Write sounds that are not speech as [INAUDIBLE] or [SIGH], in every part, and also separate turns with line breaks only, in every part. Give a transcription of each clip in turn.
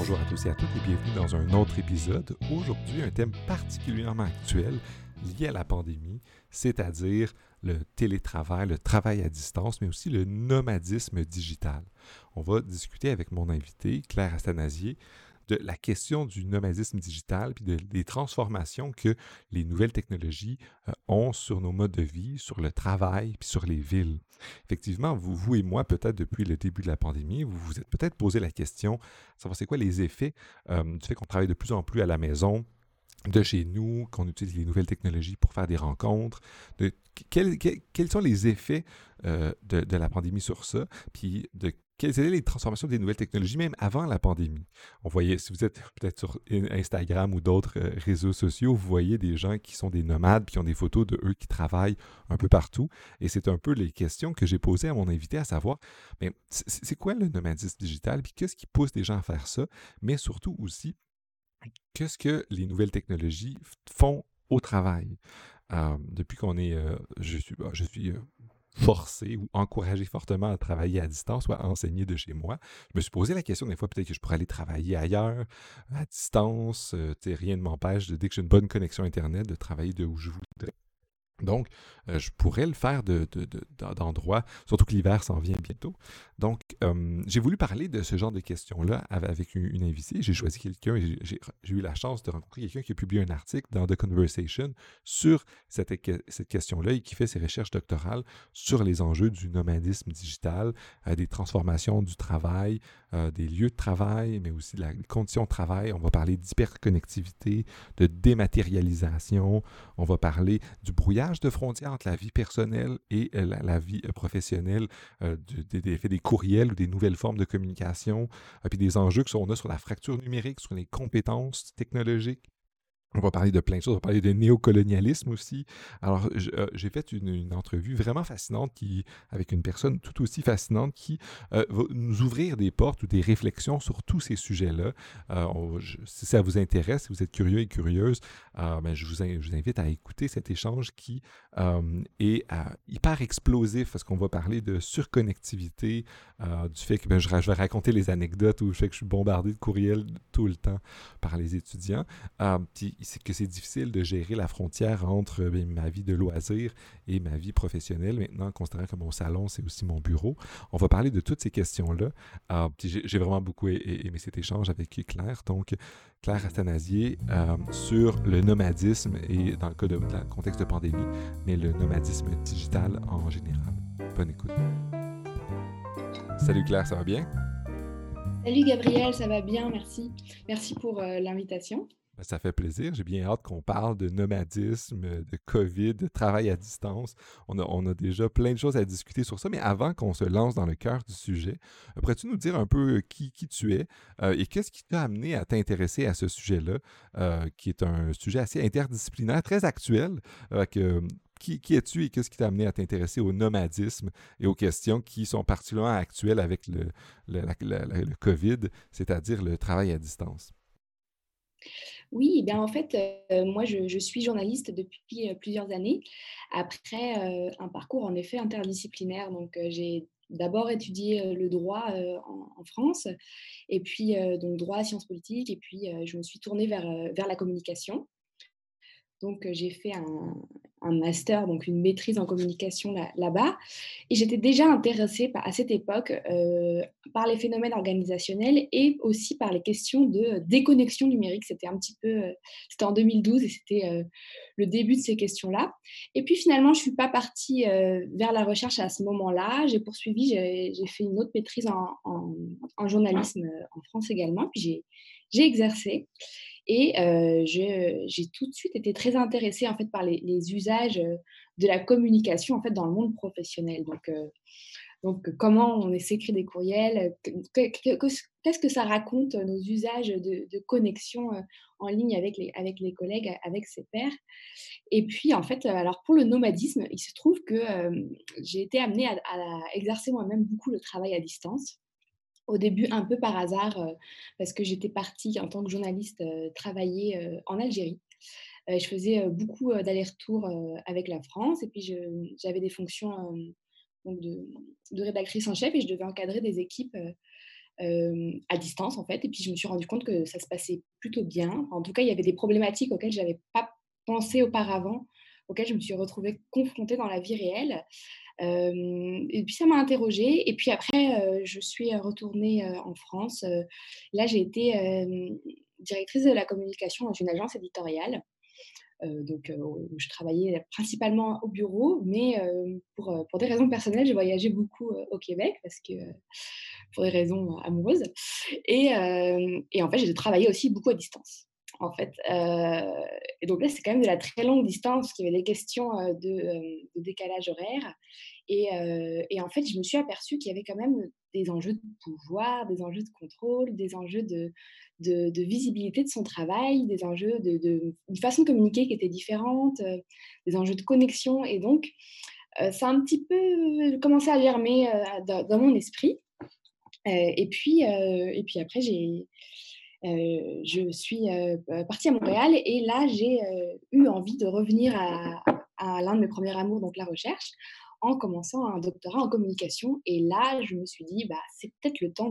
Bonjour à tous et à toutes et bienvenue dans un autre épisode. Aujourd'hui, un thème particulièrement actuel lié à la pandémie, c'est-à-dire le télétravail, le travail à distance, mais aussi le nomadisme digital. On va discuter avec mon invité, Claire Astanasier, de la question du nomadisme digital, puis des transformations que les nouvelles technologies euh, ont sur nos modes de vie, sur le travail, puis sur les villes. Effectivement, vous, et moi, peut-être depuis le début de la pandémie, vous vous êtes peut-être posé la question, savoir c'est quoi les effets euh, du fait qu'on travaille de plus en plus à la maison, de chez nous, qu'on utilise les nouvelles technologies pour faire des rencontres, de quels, sont les effets euh, de, de, la pandémie sur ça, puis de quelles étaient les transformations des nouvelles technologies, même avant la pandémie? On voyait, si vous êtes peut-être sur Instagram ou d'autres euh, réseaux sociaux, vous voyez des gens qui sont des nomades, qui ont des photos de eux qui travaillent un peu partout. Et c'est un peu les questions que j'ai posées à mon invité, à savoir, mais c'est quoi le nomadisme digital, puis qu'est-ce qui pousse des gens à faire ça, mais surtout aussi, qu'est-ce que les nouvelles technologies font au travail? Euh, depuis qu'on est, euh, je suis, bah, je suis forcé ou encouragé fortement à travailler à distance ou à enseigner de chez moi. Je me suis posé la question des fois, peut-être que je pourrais aller travailler ailleurs, à distance. Euh, rien ne m'empêche, dès que j'ai une bonne connexion Internet, de travailler de où je voudrais. Donc, euh, je pourrais le faire d'endroits, de, surtout que l'hiver s'en vient bientôt. Donc, euh, j'ai voulu parler de ce genre de questions-là avec une, invitée. J'ai choisi quelqu'un j'ai eu la chance de rencontrer quelqu'un qui a publié un article dans The Conversation sur cette, question-là et qui fait ses recherches doctorales sur les enjeux du nomadisme digital, euh, des transformations du travail, des lieux de travail, mais aussi de la condition de travail. On va parler d'hyperconnectivité, de dématérialisation. On va parler du brouillage de frontières la vie personnelle et euh, la, vie euh, professionnelle, euh, des, des, courriels ou des nouvelles formes de communication, puis des enjeux que a sur la fracture numérique, sur les compétences technologiques, on va parler de plein de choses. On va parler de néocolonialisme aussi. Alors, euh, j'ai fait une, entrevue vraiment fascinante qui, avec une personne tout aussi fascinante qui euh, va nous ouvrir des portes ou des réflexions sur tous ces sujets-là. Euh, si ça vous intéresse, si vous êtes curieux et curieuse, ben, je, vous, invite à écouter cet échange qui est hyper explosif parce qu'on va parler de surconnectivité, du fait que ben, je, vais raconter les anecdotes où je fais que je suis bombardé de courriels tout le temps par les étudiants. C'est que c'est difficile de gérer la frontière entre ben, ma vie de loisir et ma vie professionnelle. Maintenant, considérant que mon salon, c'est aussi mon bureau, on va parler de toutes ces questions-là. Euh, j'ai vraiment beaucoup aimé cet échange avec Claire. Donc, Claire Athanasier euh, sur le nomadisme et dans le contexte de pandémie, mais le nomadisme digital en général. Bonne écoute. Salut Claire, ça va bien?
Salut Gabriel, ça va bien, merci. Merci pour euh, l'invitation.
Ben, ça fait plaisir. J'ai bien hâte qu'on parle de nomadisme, de COVID, de travail à distance. On a, déjà plein de choses à discuter sur ça, mais avant qu'on se lance dans le cœur du sujet, pourrais-tu nous dire un peu euh, qui, tu es euh, et qu'est-ce qui t'a amené à t'intéresser à ce sujet-là, euh, qui est un sujet assez interdisciplinaire, très actuel. qui, es-tu et qu'est-ce qui t'a amené à t'intéresser au nomadisme et aux questions qui sont particulièrement actuelles avec le COVID, c'est-à-dire le travail à distance?
Oui, bien en fait, euh, moi je, suis journaliste depuis euh, plusieurs années, après euh, un parcours en effet interdisciplinaire. Donc j'ai d'abord étudié le droit en, France, et puis donc droit, sciences politiques, et puis je me suis tournée vers la communication. Donc, j'ai fait un, master, donc une maîtrise en communication là-bas. et j'étais déjà intéressée à cette époque par les phénomènes organisationnels et aussi par les questions de déconnexion numérique. C'était un petit peu, c'était en 2012 et c'était le début de ces questions-là. Et puis finalement, je ne suis pas partie vers la recherche à ce moment-là. J'ai poursuivi, j'ai fait une autre maîtrise en journalisme en France également. Puis j'ai exercé. Et j'ai tout de suite été très intéressée en fait par les, usages de la communication en fait dans le monde professionnel. Donc, donc comment on s'écrit des courriels, qu'est-ce que ça raconte nos usages de, connexion en ligne avec les, avec les collègues, avec ses pairs? Et puis en fait, alors pour le nomadisme, il se trouve que j'ai été amenée à exercer moi-même beaucoup le travail à distance au début un peu par hasard, euh, parce que j'étais partie en tant que journaliste euh, travailler euh, en Algérie. je faisais beaucoup d'allers-retours avec la France et puis j'avais des fonctions de, rédactrice en chef et je devais encadrer des équipes à distance en fait. Et puis je me suis rendu compte que ça se passait plutôt bien. En tout cas, il y avait des problématiques auxquelles je n'avais pas pensé auparavant, auxquelles je me suis retrouvée confrontée dans la vie réelle. Et puis ça m'a interrogée. Et puis après, je suis retournée en France. là, j'ai été directrice de la communication dans une agence éditoriale. donc, je travaillais principalement au bureau, mais pour, des raisons personnelles, j'ai voyagé beaucoup au Québec parce que pour des raisons amoureuses. Et en fait, j'ai travaillé aussi beaucoup à distance. En fait, et donc là, c'est quand même de la très longue distance, y avait des questions de, de décalage horaire. Et, en fait, je me suis aperçue qu'il y avait quand même des enjeux de pouvoir, des enjeux de contrôle, des enjeux de, visibilité de son travail, des enjeux de, de, façon de communiquer qui était différente, des enjeux de connexion. Et donc, ça a un petit peu commencé à germer dans, mon esprit. et, puis, et puis après, j'ai, je suis partie à Montréal et là, j'ai eu envie de revenir à, l'un de mes premiers amours, donc la recherche, en commençant un doctorat en communication. Et là, je me suis dit, bah, c'est peut-être le temps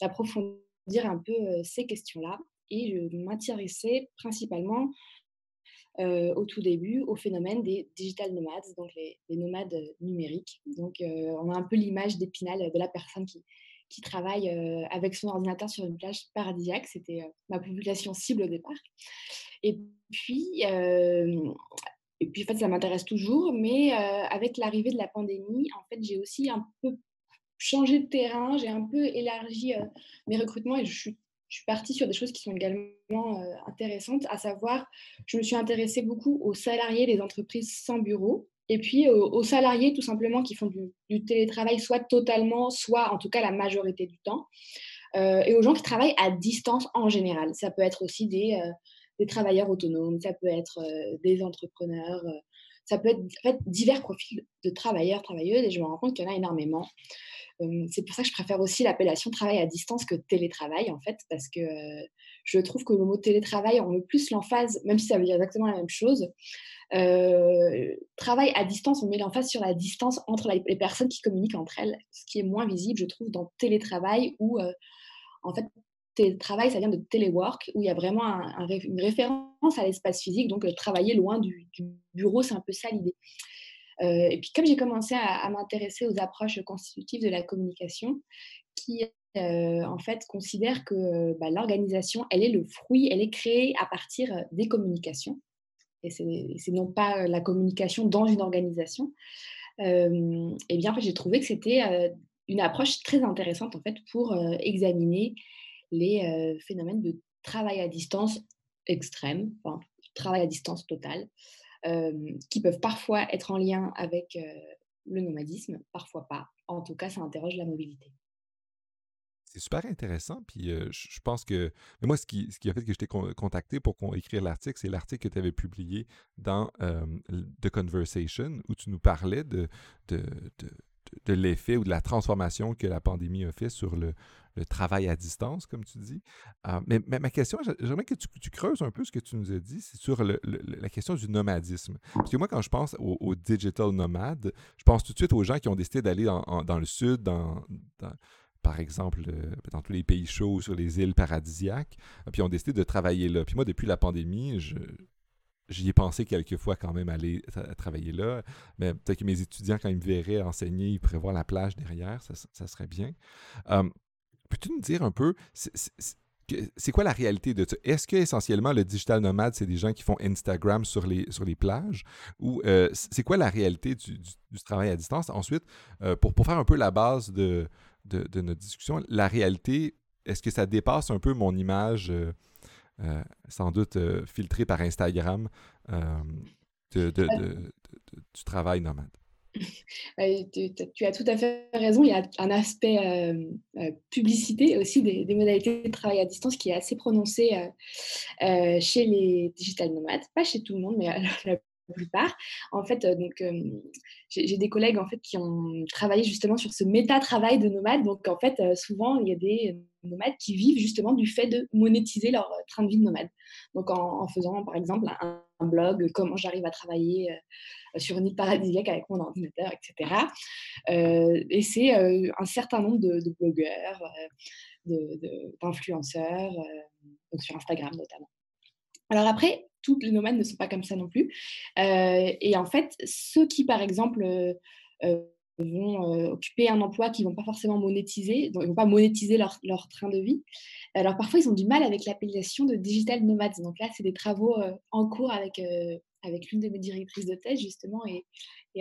d'approfondir un peu ces questions-là. Et je m'intéressais principalement au tout début au phénomène des digital nomades, donc les, nomades numériques. Donc on a un peu l'image d'épinal de la personne qui, qui travaille avec son ordinateur sur une plage paradisiaque. C'était ma population cible au départ. Et puis, et puis en fait, ça m'intéresse toujours, mais avec l'arrivée de la pandémie, en fait, j'ai aussi un peu changé de terrain, j'ai un peu élargi mes recrutements et je suis, je suis, partie sur des choses qui sont également intéressantes, à savoir, je me suis intéressée beaucoup aux salariés des entreprises sans bureau et puis aux, salariés tout simplement qui font du, télétravail soit totalement, soit en tout cas la majorité du temps, et aux gens qui travaillent à distance en général. Ça peut être aussi des, des travailleurs autonomes, ça peut être des entrepreneurs, ça peut être divers profils de travailleurs, travailleuses, et je me rends compte qu'il y en a énormément. C'est pour ça que je préfère aussi l'appellation travail à distance que télétravail, en fait, parce que je trouve que le mot télétravail, on met plus l'emphase, même si ça veut dire exactement la même chose. Travail à distance, on met l'emphase sur la distance entre les personnes qui communiquent entre elles, ce qui est moins visible, je trouve, dans télétravail, où, en fait, télétravail, ça vient de téléwork, où il y a vraiment une référence à l'espace physique, donc travailler loin du, bureau, c'est un peu ça l'idée. Euh, et puis comme j'ai commencé à, m'intéresser aux approches constitutives de la communication, qui euh, en fait considèrent que bah, l'organisation, elle est le fruit, elle est créée à partir des communications. Et c'est non pas la communication dans une organisation. Euh, et bien, en fait, j'ai trouvé que c'était une approche très intéressante en fait pour examiner les phénomènes de travail à distance extrême, travail à distance total, qui peuvent parfois être en lien avec le nomadisme, parfois pas. En tout cas, ça interroge la mobilité.
C'est super intéressant. Puis je pense que. Mais moi, ce qui, ce qui a fait que je t'ai contacté pour écrire l'article, c'est l'article que tu avais publié dans The Conversation, où tu nous parlais de, de, de l'effet ou de la transformation que la pandémie a fait sur le, le travail à distance, comme tu dis. Euh, mais, ma question, j'aimerais que tu, creuses un peu ce que tu nous as dit, c'est sur la question du nomadisme. Parce que moi, quand je pense aux, digital nomades, je pense tout de suite aux gens qui ont décidé d'aller dans, le sud, dans, par exemple, euh, dans tous les pays chauds, sur les îles paradisiaques, puis ont décidé de travailler là. Puis moi, depuis la pandémie, je, j'y ai pensé quelques fois quand même aller travailler là. Mais peut-être que mes étudiants, quand ils me verraient enseigner, ils pourraient voir la plage derrière, ça, serait bien. Euh, Peux-tu nous dire un peu, c'est quoi la réalité de ça? Est-ce que essentiellement le digital nomade, c'est des gens qui font Instagram sur les, sur les plages? Ou euh, c'est quoi la réalité du, travail à distance? Ensuite, euh, pour, pour faire un peu la base de, de, notre discussion, la réalité, est-ce que ça dépasse un peu mon image, euh, sans doute filtrée par Instagram, du travail nomade? [LAUGHS]
tu, as tout à fait raison. Il y a un aspect euh, euh, publicité aussi des, modalités de travail à distance qui est assez prononcé euh, chez les digital nomades, pas chez tout le monde, mais la plupart. En fait, donc j'ai des collègues en fait qui ont travaillé justement sur ce méta-travail de nomades. Donc en fait, souvent il y a des nomades qui vivent justement du fait de monétiser leur train de vie de nomade. Donc en, faisant par exemple un, blog, comment j'arrive à travailler sur une île paradisiaque avec mon ordinateur, etc. et c'est un certain nombre de, blogueurs, d'influenceurs, sur Instagram notamment. Alors après, tous les nomades ne sont pas comme ça non plus. et en fait, ceux qui, par exemple, vont occuper un emploi qu'ils ne vont pas forcément monétiser, donc ils ne vont pas monétiser leur, train de vie. Alors parfois, ils ont du mal avec l'appellation de digital nomades. Donc là, c'est des travaux en cours avec, avec l'une de mes directrices de thèse, justement, et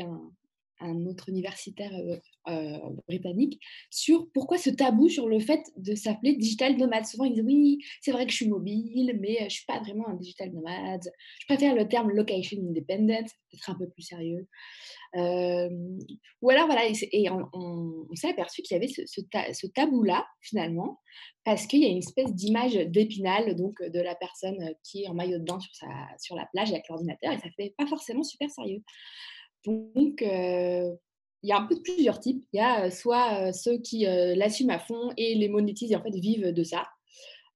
un, un autre universitaire britannique sur pourquoi ce tabou sur le fait de s'appeler digital nomade. Souvent, ils disent oui, c'est vrai que je suis mobile, mais je ne suis pas vraiment un digital nomade. Je préfère le terme location independent, peut-être un peu plus sérieux. ou alors, voilà, et, on, s'est aperçu qu'il y avait ce, tabou-là, finalement, parce qu'il y a une espèce d'image d'épinal donc de la personne qui est en maillot de bain sur, sa, sur la plage avec l'ordinateur, et ça fait pas forcément super sérieux. Donc, il y a un peu de plusieurs types. Il y a soit ceux qui l'assument à fond et les monétisent et en fait vivent de ça,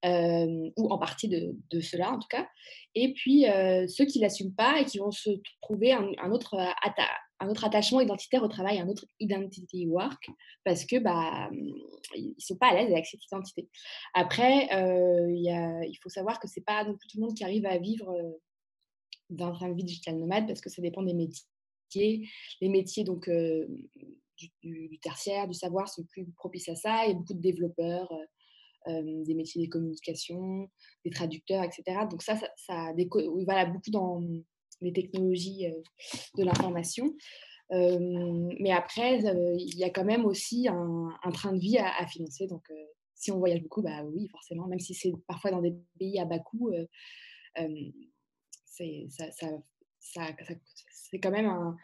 ou en partie de, cela en tout cas. Et puis ceux qui l'assument pas et qui vont se trouver un, autre, attachement identitaire au travail, un autre identity work, parce que bah sont pas à l'aise avec cette identité. Après, il faut savoir que c'est pas non plus tout le monde qui arrive à vivre d'un train de vie digital nomade parce que ça dépend des métiers les métiers donc, du, tertiaire, du savoir sont plus propices à ça. Il y a beaucoup de développeurs, des métiers des communications, des traducteurs, etc. Donc ça, ça, ça voilà, beaucoup dans les technologies de l'information. mais après, il y a quand même aussi un, train de vie à, financer. Donc, si on voyage beaucoup, bah oui, forcément, même si c'est parfois dans des pays à bas coût, ça, ça, c'est quand même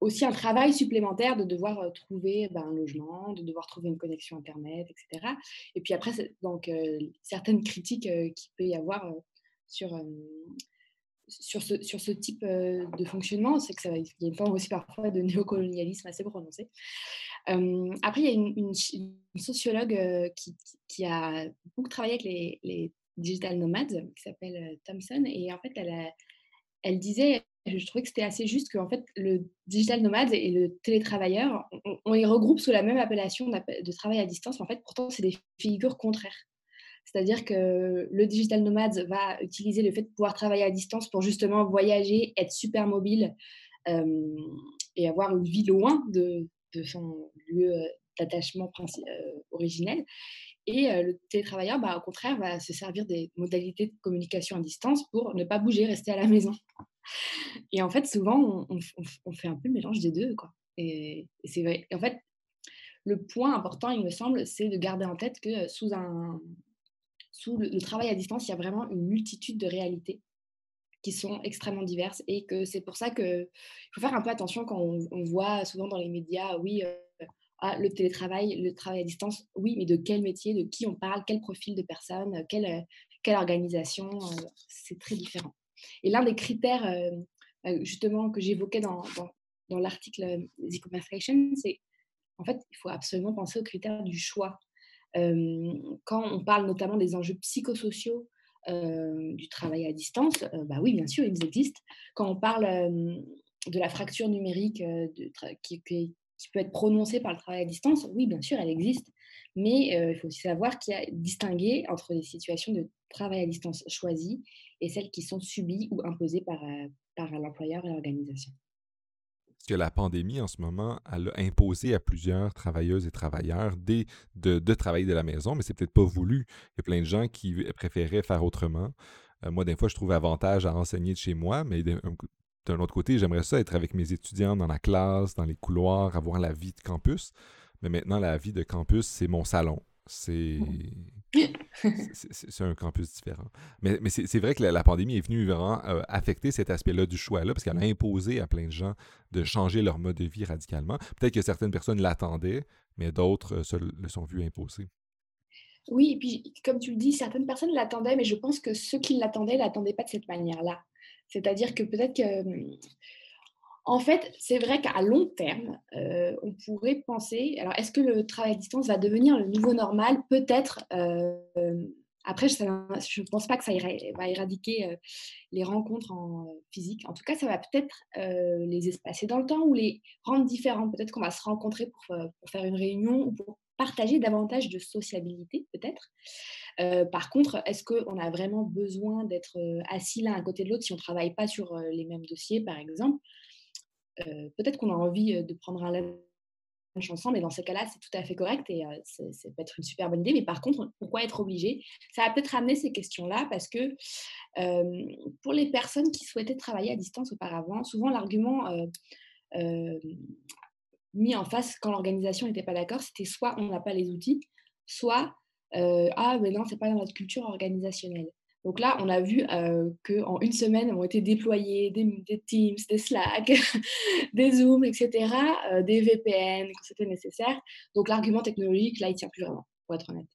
aussi un travail supplémentaire de devoir trouver ben, un logement, de devoir trouver une connexion Internet, etc. Et puis après, donc, certaines critiques qu'il peut y avoir sur, sur, ce, sur ce type de fonctionnement, c'est que ça, il y a une forme aussi parfois de néocolonialisme assez prononcé. après, il y a une, sociologue qui, qui, a beaucoup travaillé avec les, les digital nomades, qui s'appelle Thompson, et en fait, elle elle disait, je trouvais que c'était assez juste qu'en fait, le digital nomade et le télétravailleur, on, les regroupe sous la même appellation de travail à distance. En fait, pourtant, c'est des figures contraires. C'est-à-dire que le digital nomade va utiliser le fait de pouvoir travailler à distance pour justement voyager, être super mobile euh, et avoir une vie loin de, son lieu d'attachement euh, originel. Et le télétravailleur, bah, au contraire, va se servir des modalités de communication à distance pour ne pas bouger, rester à la maison. [LAUGHS] Et en fait, souvent, on, fait un peu le mélange des deux. Quoi. Et, c'est vrai. en fait, le point important, il me semble, c'est de garder en tête que sous, un, sous le, travail à distance, il y a vraiment une multitude de réalités qui sont extrêmement diverses et que c'est pour ça qu'il faut faire un peu attention quand on, voit souvent dans les médias, oui, ah, le télétravail, le travail à distance, oui, mais de quel métier, de qui on parle, quel profil de personne, euh, quelle, euh, quelle organisation, euh, c'est très différent. Et l'un des critères, justement, que j'évoquais dans, dans, l'article The Conversation, c'est en fait, il faut absolument penser aux critères du choix. quand on parle notamment des enjeux psychosociaux du travail à distance, bah oui, bien sûr, ils existent. Quand on parle de la fracture numérique qui, peut être prononcée par le travail à distance, oui, bien sûr, elle existe. Mais euh, il faut aussi savoir qu'il y a distingué entre les situations de travail à distance choisies et celles qui sont subies ou imposées par, euh, par l'employeur et l'organisation.
Parce que la pandémie, en ce moment, elle a imposé à plusieurs travailleuses et travailleurs de, de travailler de la maison, mais c'est peut-être pas voulu. Il y a plein de gens qui préféraient faire autrement. Euh, moi, des fois, je trouve avantage à enseigner de chez moi, mais d'un autre côté, j'aimerais ça être avec mes étudiants dans la classe, dans les couloirs, avoir la vie de campus. Mais maintenant, la vie de campus, c'est mon salon. C'est c'est un campus différent. Mais, mais c'est vrai que la, pandémie est venue vraiment euh, affecter cet aspect-là du choix-là, parce qu'elle a imposé à plein de gens de changer leur mode de vie radicalement. Peut-être que certaines personnes l'attendaient, mais d'autres euh, se le sont vues imposer.
Oui, et puis comme tu le dis, certaines personnes l'attendaient, mais je pense que ceux qui l'attendaient l'attendaient pas de cette manière-là. C'est-à-dire que peut-être que... En fait, c'est vrai qu'à long terme, euh, on pourrait penser, alors est-ce que le travail à distance va devenir le nouveau normal? Peut-être, euh, Après, je ne pense pas que ça va éradiquer les rencontres en physique. En tout cas, ça va peut-être les espacer dans le temps ou les rendre différents. Peut-être qu'on va se rencontrer pour, faire une réunion ou pour partager davantage de sociabilité, peut-être. par contre, est-ce qu'on a vraiment besoin d'être assis l'un à côté de l'autre si on ne travaille pas sur les mêmes dossiers, par exemple? Peut-être qu'on a envie de prendre un ensemble. Et dans ces cas-là, c'est tout à fait correct et ça peut être une super bonne idée. Mais par contre, pourquoi être obligé? Ça va peut-être amener ces questions-là parce que pour les personnes qui souhaitaient travailler à distance auparavant, souvent l'argument mis en face quand l'organisation n'était pas d'accord, c'était soit on n'a pas les outils, soit ah mais non, c'est pas dans notre culture organisationnelle. Donc là, on a vu euh, qu'en une semaine ont été déployés des, Teams, des Slack, [LAUGHS] des Zoom, etc., des VPN quand c'était nécessaire. Donc l'argument technologique, là, il ne tient plus vraiment, pour être honnête.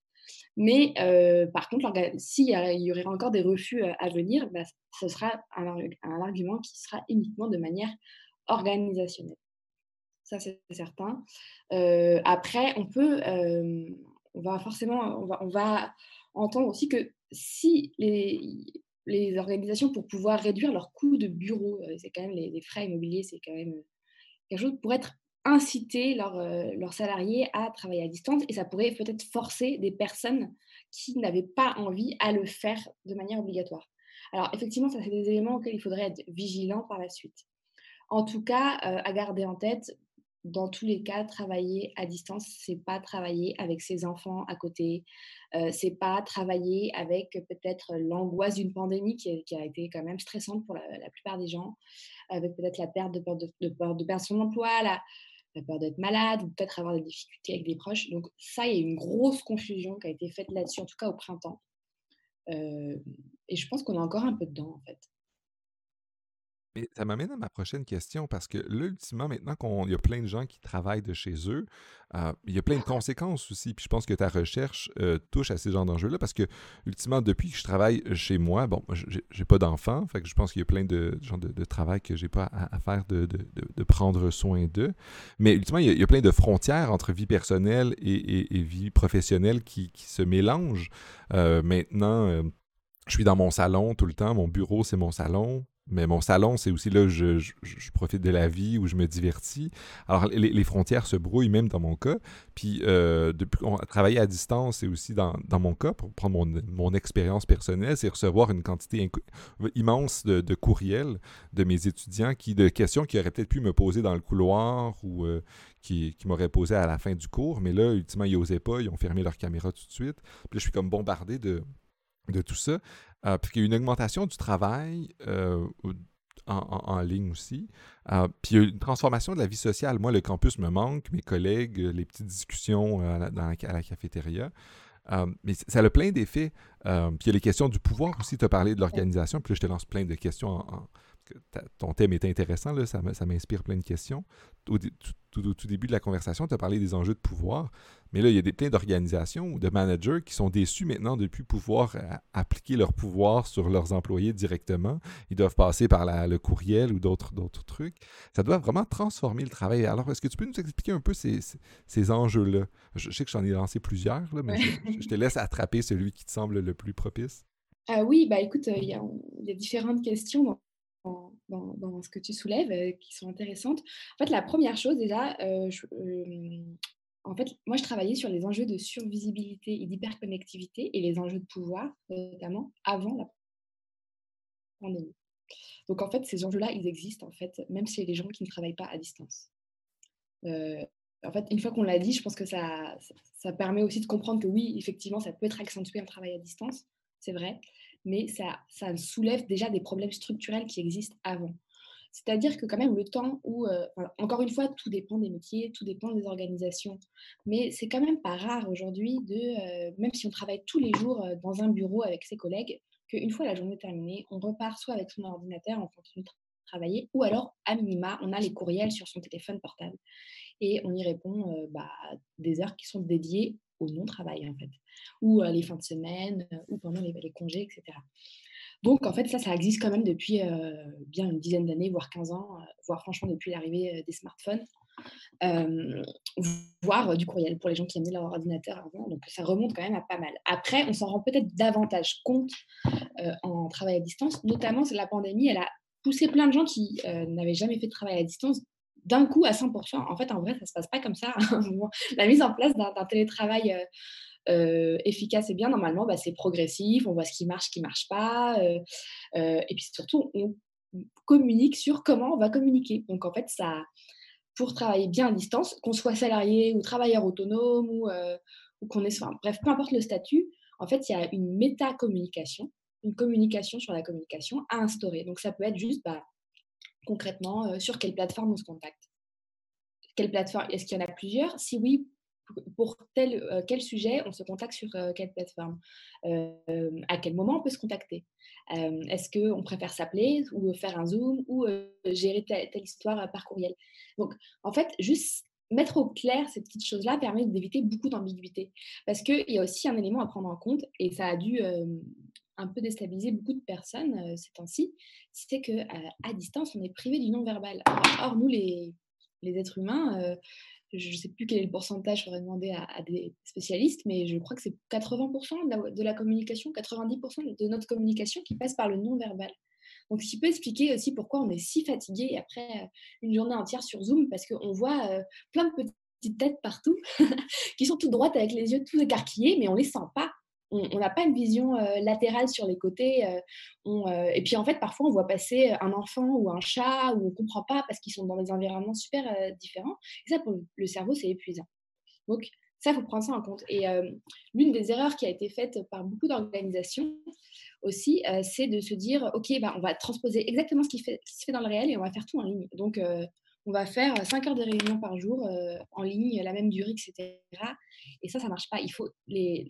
Mais par contre, s'il y, aurait encore des refus à venir, bah, ce sera un, argument qui sera uniquement de manière organisationnelle. Ça, c'est certain. après, on peut, on va forcément, on va entendre aussi que si les, organisations, pour pouvoir réduire leurs coûts de bureau, euh, c'est quand même les, frais immobiliers, c'est quand même euh, quelque chose pour être inciter euh, leurs salariés à travailler à distance et ça pourrait peut-être forcer des personnes qui n'avaient pas envie à le faire de manière obligatoire. Alors effectivement, ça c'est des éléments auxquels il faudrait être vigilant par la suite. En tout cas, à garder en tête, dans tous les cas, travailler à distance, c'est pas travailler avec ses enfants à côté, euh, c'est pas travailler avec peut-être l'angoisse d'une pandémie qui, a été quand même stressante pour la, plupart des gens, avec peut-être la perte de peur de, de, perdre son emploi, la, peur d'être malade, ou peut-être avoir des difficultés avec des proches. Donc ça, il y a une grosse confusion qui a été faite là-dessus, en tout cas au printemps. Euh, et je pense qu'on est encore un peu dedans, en fait.
Mais ça m'amène à ma prochaine question parce que là, ultimement, maintenant qu'il y a plein de gens qui travaillent de chez eux, euh, il y a plein de conséquences aussi. Puis je pense que ta recherche euh, touche à ces genres d'enjeux-là parce que, ultimement, depuis que je travaille chez moi, bon, j'ai pas d'enfants, fait que je pense qu'il y a plein de genres de, travail que j'ai pas à, faire de, prendre soin d'eux. Mais ultimement, il y, a, plein de frontières entre vie personnelle et, vie professionnelle qui, se mélangent. Euh, maintenant, je suis dans mon salon tout le temps, mon bureau, c'est mon salon mais mon salon, c'est aussi là où je, profite de la vie, où je me divertis. Alors, les, frontières se brouillent même dans mon cas. Puis, euh, depuis qu'on a travaillé à distance, c'est aussi dans, mon cas, pour prendre mon, expérience personnelle, c'est recevoir une quantité immense de, courriels de mes étudiants, qui de questions qu'ils auraient peut-être pu me poser dans le couloir ou euh, qui, qui m'auraient posé à la fin du cours. Mais là, ultimement, ils n'osaient pas, ils ont fermé leur caméra tout de suite. Puis là, je suis comme bombardé de, de tout ça. Euh, puis il y a une augmentation du travail euh, en, ligne aussi. Euh, puis il y a une transformation de la vie sociale. Moi, le campus me manque, mes collègues, les petites discussions à la, dans la, cafétéria. mais ça a plein d'effets. puis il y a les questions du pouvoir aussi. Tu as parlé de l'organisation. Puis là, je te lance plein de questions en, ton thème est intéressant, là, ça m'inspire plein de questions. Au, tout, début de la conversation, tu as parlé des enjeux de pouvoir, mais là, il y a des, plein d'organisations ou de managers qui sont déçus maintenant de ne plus pouvoir euh, appliquer leur pouvoir sur leurs employés directement. Ils doivent passer par le courriel ou d'autres trucs. Ça doit vraiment transformer le travail. Alors, est-ce que tu peux nous expliquer un peu ces, enjeux-là? Je, sais que j'en ai lancé plusieurs, mais [LAUGHS] je, te laisse attraper celui qui te semble le plus propice.
Ah oui, bah écoute, euh, il y, a, y, a différentes questions dans, ce que tu soulèves euh, qui sont intéressantes. En fait, la première chose, déjà, euh, euh, en fait, moi, je travaillais sur les enjeux de survisibilité et d'hyperconnectivité et les enjeux de pouvoir, notamment avant la pandémie. Donc, en fait, ces enjeux-là, ils existent, en fait, même chez les gens qui ne travaillent pas à distance. en fait, une fois qu'on l'a dit, je pense que ça, ça permet aussi de comprendre que oui, effectivement, ça peut être accentué un travail à distance, c'est vrai, mais ça, ça soulève déjà des problèmes structurels qui existent avant. C'est-à-dire que quand même le temps où, euh, encore une fois, tout dépend des métiers, tout dépend des organisations, mais c'est quand même pas rare aujourd'hui de, euh, même si on travaille tous les jours euh, dans un bureau avec ses collègues, qu'une fois la journée terminée, on repart soit avec son ordinateur, on continue de travailler, ou alors à minima, on a les courriels sur son téléphone portable et on y répond bah, des heures qui sont dédiées au non-travail, en fait, ou les fins de semaine, ou pendant les, congés, etc. Donc, en fait, ça, ça existe quand même depuis bien une dizaine d'années, voire 15 ans, voire franchement depuis l'arrivée des smartphones. voire du courriel pour les gens qui amenaient leur ordinateur avant. Donc ça remonte quand même à pas mal. Après, on s'en rend peut-être davantage compte en travail à distance. Notamment, la pandémie, elle a poussé plein de gens qui n'avaient jamais fait de travail à distance d'un coup à 100%. En fait, en vrai, ça ne se passe pas comme ça. [LAUGHS] la mise en place d'un télétravail efficace et bien, normalement, bah, c'est progressif. On voit ce qui marche, ce qui ne marche pas. et puis surtout, on communique sur comment on va communiquer. Donc, en fait, ça, pour travailler bien à distance, qu'on soit salarié ou travailleur autonome ou, ou qu'on est, enfin, bref, peu importe le statut, en fait, il y a une méta-communication, une communication sur la communication à instaurer. Donc, ça peut être juste, bah, concrètement, sur quelle plateforme on se contacte. Quelle plateforme Est-ce qu'il y en a plusieurs? Si oui, pour tel, quel sujet on se contacte sur quelle plateforme? À quel moment on peut se contacter? Est-ce qu'on préfère s'appeler ou faire un Zoom ou gérer telle, telle, histoire par courriel? Donc, en fait, juste mettre au clair ces petites choses-là permet d'éviter beaucoup d'ambiguïté. Parce qu'il y a aussi un élément à prendre en compte, et ça a dû un peu déstabiliser beaucoup de personnes ces temps-ci, c'est qu'à à distance, on est privé du non-verbal. Or, nous, les, les êtres humains, je ne sais plus quel est le pourcentage, faudrait demander à, des spécialistes, mais je crois que c'est 80% de la, communication, 90% de notre communication qui passe par le non-verbal. Donc, ce qui peut expliquer aussi pourquoi on est si fatigué après euh, une journée entière sur Zoom, parce qu'on voit euh, plein de petites têtes partout [LAUGHS] qui sont toutes droites avec les yeux tous écarquillés, mais on ne les sent pas on n'a pas une vision euh, latérale sur les côtés. Euh, euh, et puis en fait, parfois, on voit passer un enfant ou un chat où on ne comprend pas parce qu'ils sont dans des environnements super différents. Et ça, pour le cerveau, c'est épuisant. Donc ça, il faut prendre ça en compte. Et l'une des erreurs qui a été faite par beaucoup d'organisations aussi, c'est de se dire, OK, bah, on va transposer exactement ce qui, ce qui, se fait dans le réel et on va faire tout en ligne. Donc, on va faire 5 heures de réunion par jour en ligne, la même durée, etc. Et ça, ça ne marche pas. Il faut, les,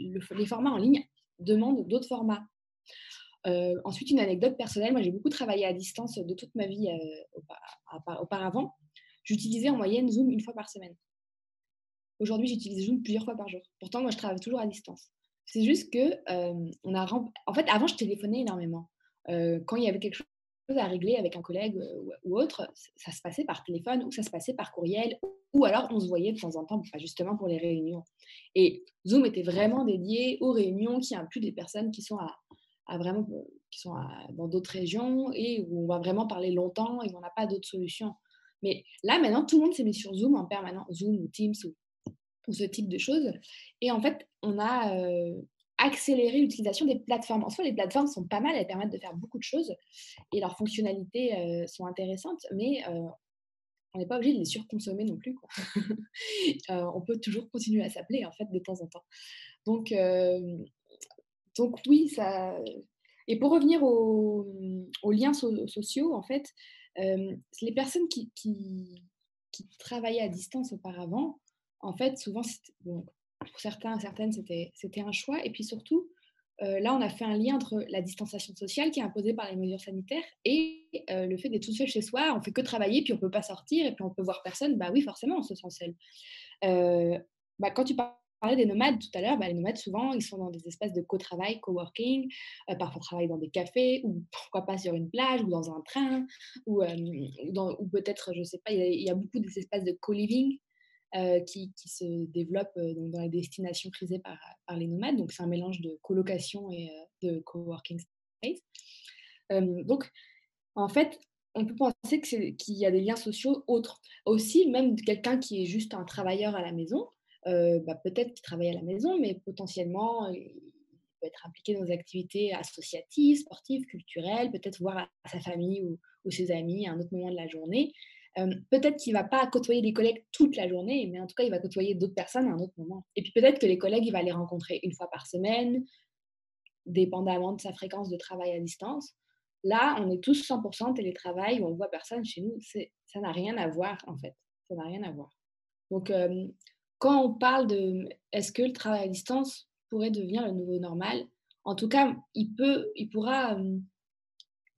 formats en ligne demandent d'autres formats. ensuite, une anecdote personnelle. Moi, j'ai beaucoup travaillé à distance de toute ma vie auparavant. J'utilisais en moyenne Zoom une fois par semaine. Aujourd'hui, j'utilise Zoom plusieurs fois par jour. Pourtant, moi, je travaille toujours à distance. C'est juste que on a en fait, avant, je téléphonais énormément. quand il y avait quelque chose à régler avec un collègue ou, autre, ça se passait par téléphone ou ça se passait par courriel ou alors on se voyait de temps en temps, justement pour les réunions. Et Zoom était vraiment dédié aux réunions qui incluent des personnes qui sont à, vraiment qui sont dans d'autres régions et où on va vraiment parler longtemps et où on n'a pas d'autres solutions. Mais là maintenant, tout le monde s'est mis sur Zoom en permanence, Zoom ou Teams ou, ce type de choses. Et en fait, on a accélérer l'utilisation des plateformes. En soi, les plateformes sont pas mal, elles permettent de faire beaucoup de choses et leurs fonctionnalités euh, sont intéressantes, mais euh, on n'est pas obligé de les surconsommer non plus. [LAUGHS] Euh, on peut toujours continuer à s'appeler en fait de temps en temps. Donc, donc oui, ça. Et pour revenir aux, liens sociaux, en fait, les personnes qui, travaillaient à distance auparavant, en fait, souvent, bon, pour certains, certaines, c'était un choix. Et puis surtout, euh, là, on a fait un lien entre la distanciation sociale qui est imposée par les mesures sanitaires et euh, le fait d'être tout seul chez soi. On fait que travailler, puis on peut pas sortir, et puis on peut voir personne. Bah oui, forcément, on se sent seul. Euh, bah, quand tu parlais des nomades tout à l'heure, bah, les nomades, souvent, ils sont dans des espaces de co-travail, co-working, parfois travaillent dans des cafés, ou pourquoi pas sur une plage, ou dans un train, ou, ou peut-être, je sais pas, il y, y, a beaucoup des espaces de co-living euh, qui, se développe euh, dans les destinations prisées par, les nomades. Donc, c'est un mélange de colocation et euh, de coworking space. donc, en fait, on peut penser qu'il y a des liens sociaux autres. Aussi, même quelqu'un qui est juste un travailleur à la maison, bah, peut-être qu'il travaille à la maison, mais potentiellement, il peut être impliqué dans des activités associatives, sportives, culturelles, peut-être voir sa famille ou, ses amis à un autre moment de la journée peut-être qu'il ne va pas côtoyer des collègues toute la journée, mais en tout cas, il va côtoyer d'autres personnes à un autre moment. Et puis peut-être que les collègues, il va les rencontrer une fois par semaine, dépendamment de sa fréquence de travail à distance. Là, on est tous 100% télétravail, on ne voit personne chez nous. Ça n'a rien à voir, en fait. Ça n'a rien à voir. Donc, quand on parle de est-ce que le travail à distance pourrait devenir le nouveau normal, en tout cas, il, peut, il pourra...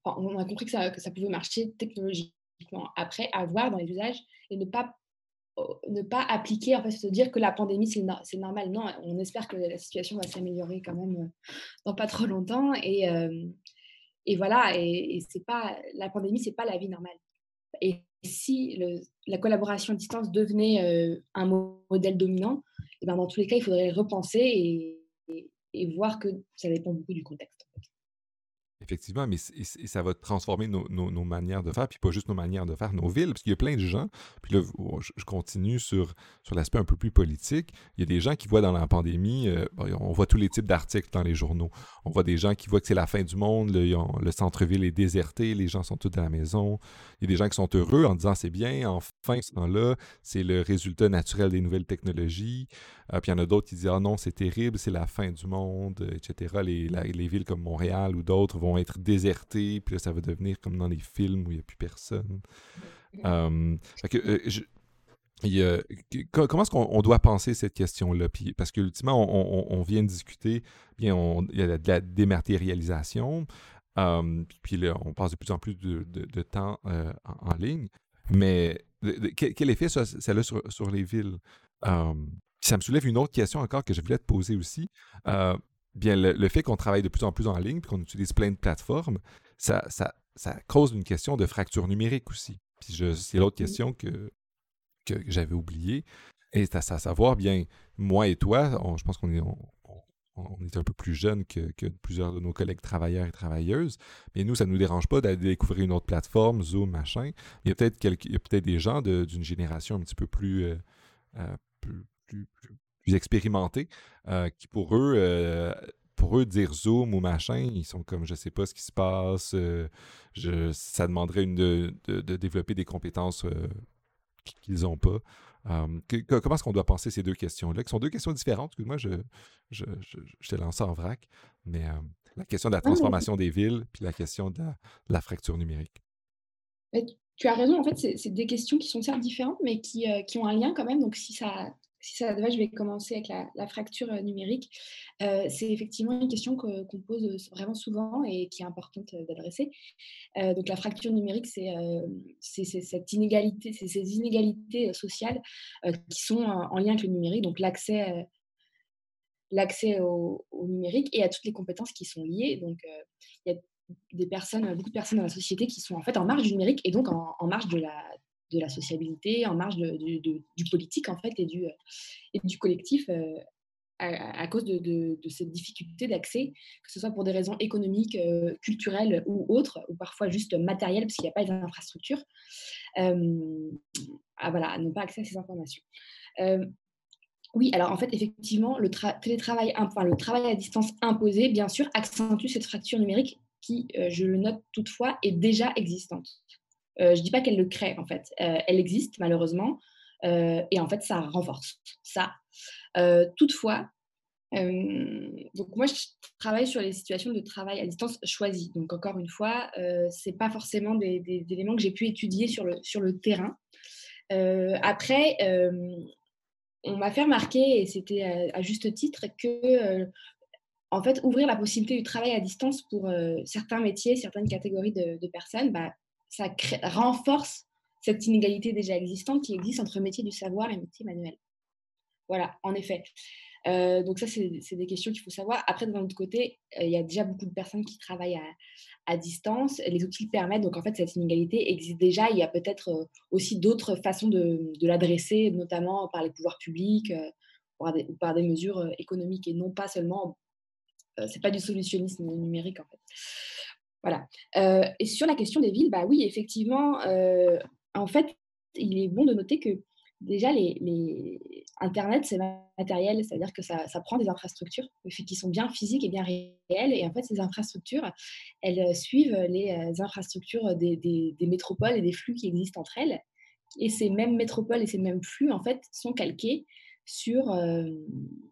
on a compris que ça, que ça pouvait marcher technologiquement après avoir dans les usages et ne pas ne pas appliquer, en fait, se dire que la pandémie, c'est normal. Non, on espère que la situation va s'améliorer quand même euh, dans pas trop longtemps. Et, euh, et voilà, et, c'est pas, la pandémie, c'est pas la vie normale. Et si la collaboration à distance devenait un modèle dominant, et eh ben dans tous les cas, il faudrait repenser et voir que ça dépend beaucoup du contexte.
Effectivement, mais ça va transformer nos, manières de faire, puis pas juste nos manières de faire, nos villes, parce qu'il y a plein de gens, puis là, oh, je continue sur, sur l'aspect un peu plus politique, il y a des gens qui voient dans la pandémie, euh, on voit tous les types d'articles dans les journaux, on voit des gens qui voient que c'est la fin du monde, le, centre-ville est déserté, les gens sont tous à la maison, il y a des gens qui sont heureux en disant c'est bien, enfin, ce temps-là, c'est le résultat naturel des nouvelles technologies, euh, puis il y en a d'autres qui disent ah non, c'est terrible, c'est la fin du monde, etc. Les, les villes comme Montréal ou d'autres vont être désertés, puis là, ça va devenir comme dans les films où il n'y a plus personne. Euh, comment est-ce qu'on doit penser cette question-là? Parce que ultimement, on, vient de discuter, bien, il y a de la dématérialisation, euh, puis là, on passe de plus en plus de, temps euh, en, ligne, mais quel, effet ça, a sur, les villes? ça me soulève une autre question encore que je voulais te poser aussi bien le, fait qu'on travaille de plus en plus en ligne, puis qu'on utilise plein de plateformes, ça, ça, ça, cause une question de fracture numérique aussi. Puis c'est l'autre question que, que j'avais oubliée. Et c'est à, savoir, bien, moi et toi, je pense qu'on est, on, est un peu plus jeunes que, que, plusieurs de nos collègues travailleurs et travailleuses. Mais nous, ça ne nous dérange pas d'aller découvrir une autre plateforme, Zoom, machin. Il y a peut-être peut des gens d'une génération un petit peu plus, euh, euh, plus, plus, expérimentés, euh, qui pour eux, euh, pour eux, dire Zoom ou machin, ils sont comme je sais pas ce qui se passe. Euh, je, ça demanderait une de, de, développer des compétences qu'ils n'ont pas. comment est-ce qu'on doit penser ces deux questions-là, qui sont deux questions différentes? Excuse-moi, je, je, je, te lance en vrac, mais la question de la transformation des villes, puis la question de la, fracture numérique.
tu as raison, en fait, c'est des questions qui sont certes différentes, mais qui, qui, ont un lien quand même. Donc, si ça, si ça va, je vais commencer avec la, fracture euh, numérique. Euh, c'est effectivement une question qu'on pose vraiment souvent et qui est importante euh, d'adresser. donc la fracture numérique, c'est cette inégalité, c'est ces inégalités sociales qui sont en lien avec le numérique, donc l'accès l'accès au, numérique et à toutes les compétences qui sont liées. Donc il y a des personnes, beaucoup de personnes dans la société qui sont en fait en marge du numérique et donc en marge de la, de la sociabilité, en marge du politique en fait et du, et du collectif euh, à, cause de, cette difficulté d'accès, que ce soit pour des raisons économiques, euh, culturelles ou autres, ou parfois juste matérielles parce qu'il n'y a pas d'infrastructure, euh, à, voilà, n'ont pas accès à ces informations. Euh, oui, alors en fait, effectivement, le télétravail, enfin, le travail à distance imposé, bien sûr, accentue cette fracture numérique qui, je le note toutefois, est déjà existante. Euh, je ne dis pas qu'elle le crée, en fait. Euh, elle existe, malheureusement. Euh, et en fait, ça renforce ça. toutefois, donc moi, je travaille sur les situations de travail à distance choisies. Donc encore une fois, euh, c'est pas forcément des, éléments que j'ai pu étudier sur le, sur le terrain. après, on m'a fait remarquer, et c'était à, juste titre, que en fait, ouvrir la possibilité du travail à distance pour certains métiers, certaines catégories de, de personnes, bah, ça renforce cette inégalité déjà existante qui existe entre métier du savoir et métier manuel. Voilà, en effet. Euh, donc ça, c'est des questions qu'il faut savoir. Après, d'un autre côté, euh, il y a déjà beaucoup de personnes qui travaillent à, distance. Les outils permettent, donc en fait, cette inégalité existe déjà. Il y a peut-être euh, aussi d'autres façons de, l'adresser, notamment par les pouvoirs publics ou par des mesures économiques et non pas seulement, c'est pas du solutionnisme numérique en fait. Voilà. Euh, et sur la question des villes, bah oui, effectivement, euh, en fait, il est bon de noter que déjà, les, Internet, c'est matériel, c'est-à-dire que ça, prend des infrastructures qui sont bien physiques et bien réelles. Et en fait, ces infrastructures, elles euh, suivent les infrastructures des, métropoles et des flux qui existent entre elles. Et ces mêmes métropoles et ces mêmes flux, en fait, sont calqués sur,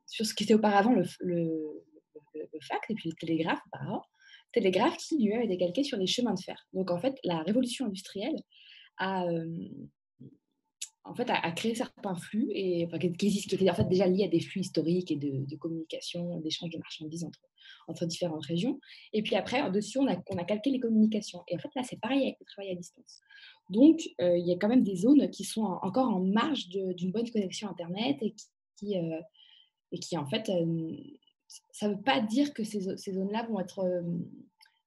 sur ce qui était auparavant le, le, le fax et puis le télégraphe auparavant télégraphe qui lui-même été calqué sur les chemins de fer. Donc en fait, la révolution industrielle a, euh, en fait, a, créé certains flux et, enfin, qui, étaient en fait déjà liés à des flux historiques et de, communication, d'échange de marchandises entre, entre différentes régions. Et puis après, en-dessus, on a calqué les communications. Et en fait, là, c'est pareil avec le travail à distance. Donc, euh, il y a quand même des zones qui sont encore en marge d'une bonne connexion Internet et qui, euh, et qui en fait, ça ne veut pas dire que ces, zones-là vont être,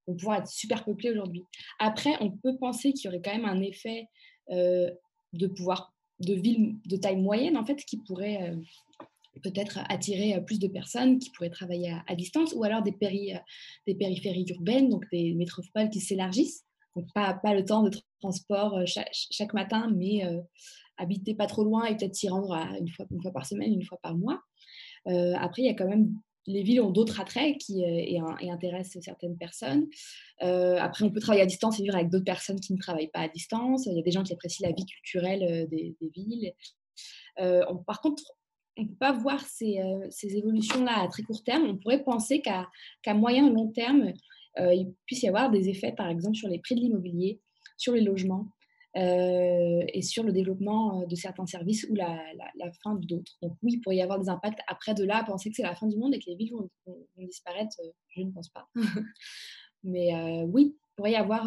vont pouvoir être super peuplées aujourd'hui. Après, on peut penser qu'il y aurait quand même un effet de pouvoir de villes de taille moyenne, en fait, qui pourrait peut-être attirer plus de personnes qui pourraient travailler à, distance, ou alors des, péri, des périphéries urbaines, donc des métropoles qui s'élargissent. Donc, pas, pas le temps de transport chaque, matin, mais habiter pas trop loin et peut-être s'y rendre une fois par semaine, une fois par mois. après, il y a quand même les villes ont d'autres attraits qui et, intéressent certaines personnes. après, on peut travailler à distance et vivre avec d'autres personnes qui ne travaillent pas à distance. Il y a des gens qui apprécient la vie culturelle des, villes. par contre, on ne peut pas voir ces, évolutions-là à très court terme. On pourrait penser qu'à moyen et long terme, il puisse y avoir des effets, par exemple, sur les prix de l'immobilier, sur les logements, euh, et sur le développement euh, de certains services ou la, fin d'autres. Donc oui, il pourrait y avoir des impacts. Après de là, penser que c'est la fin du monde et que les villes vont, disparaître, euh, je ne pense pas. [LAUGHS] Mais oui, il pourrait y avoir,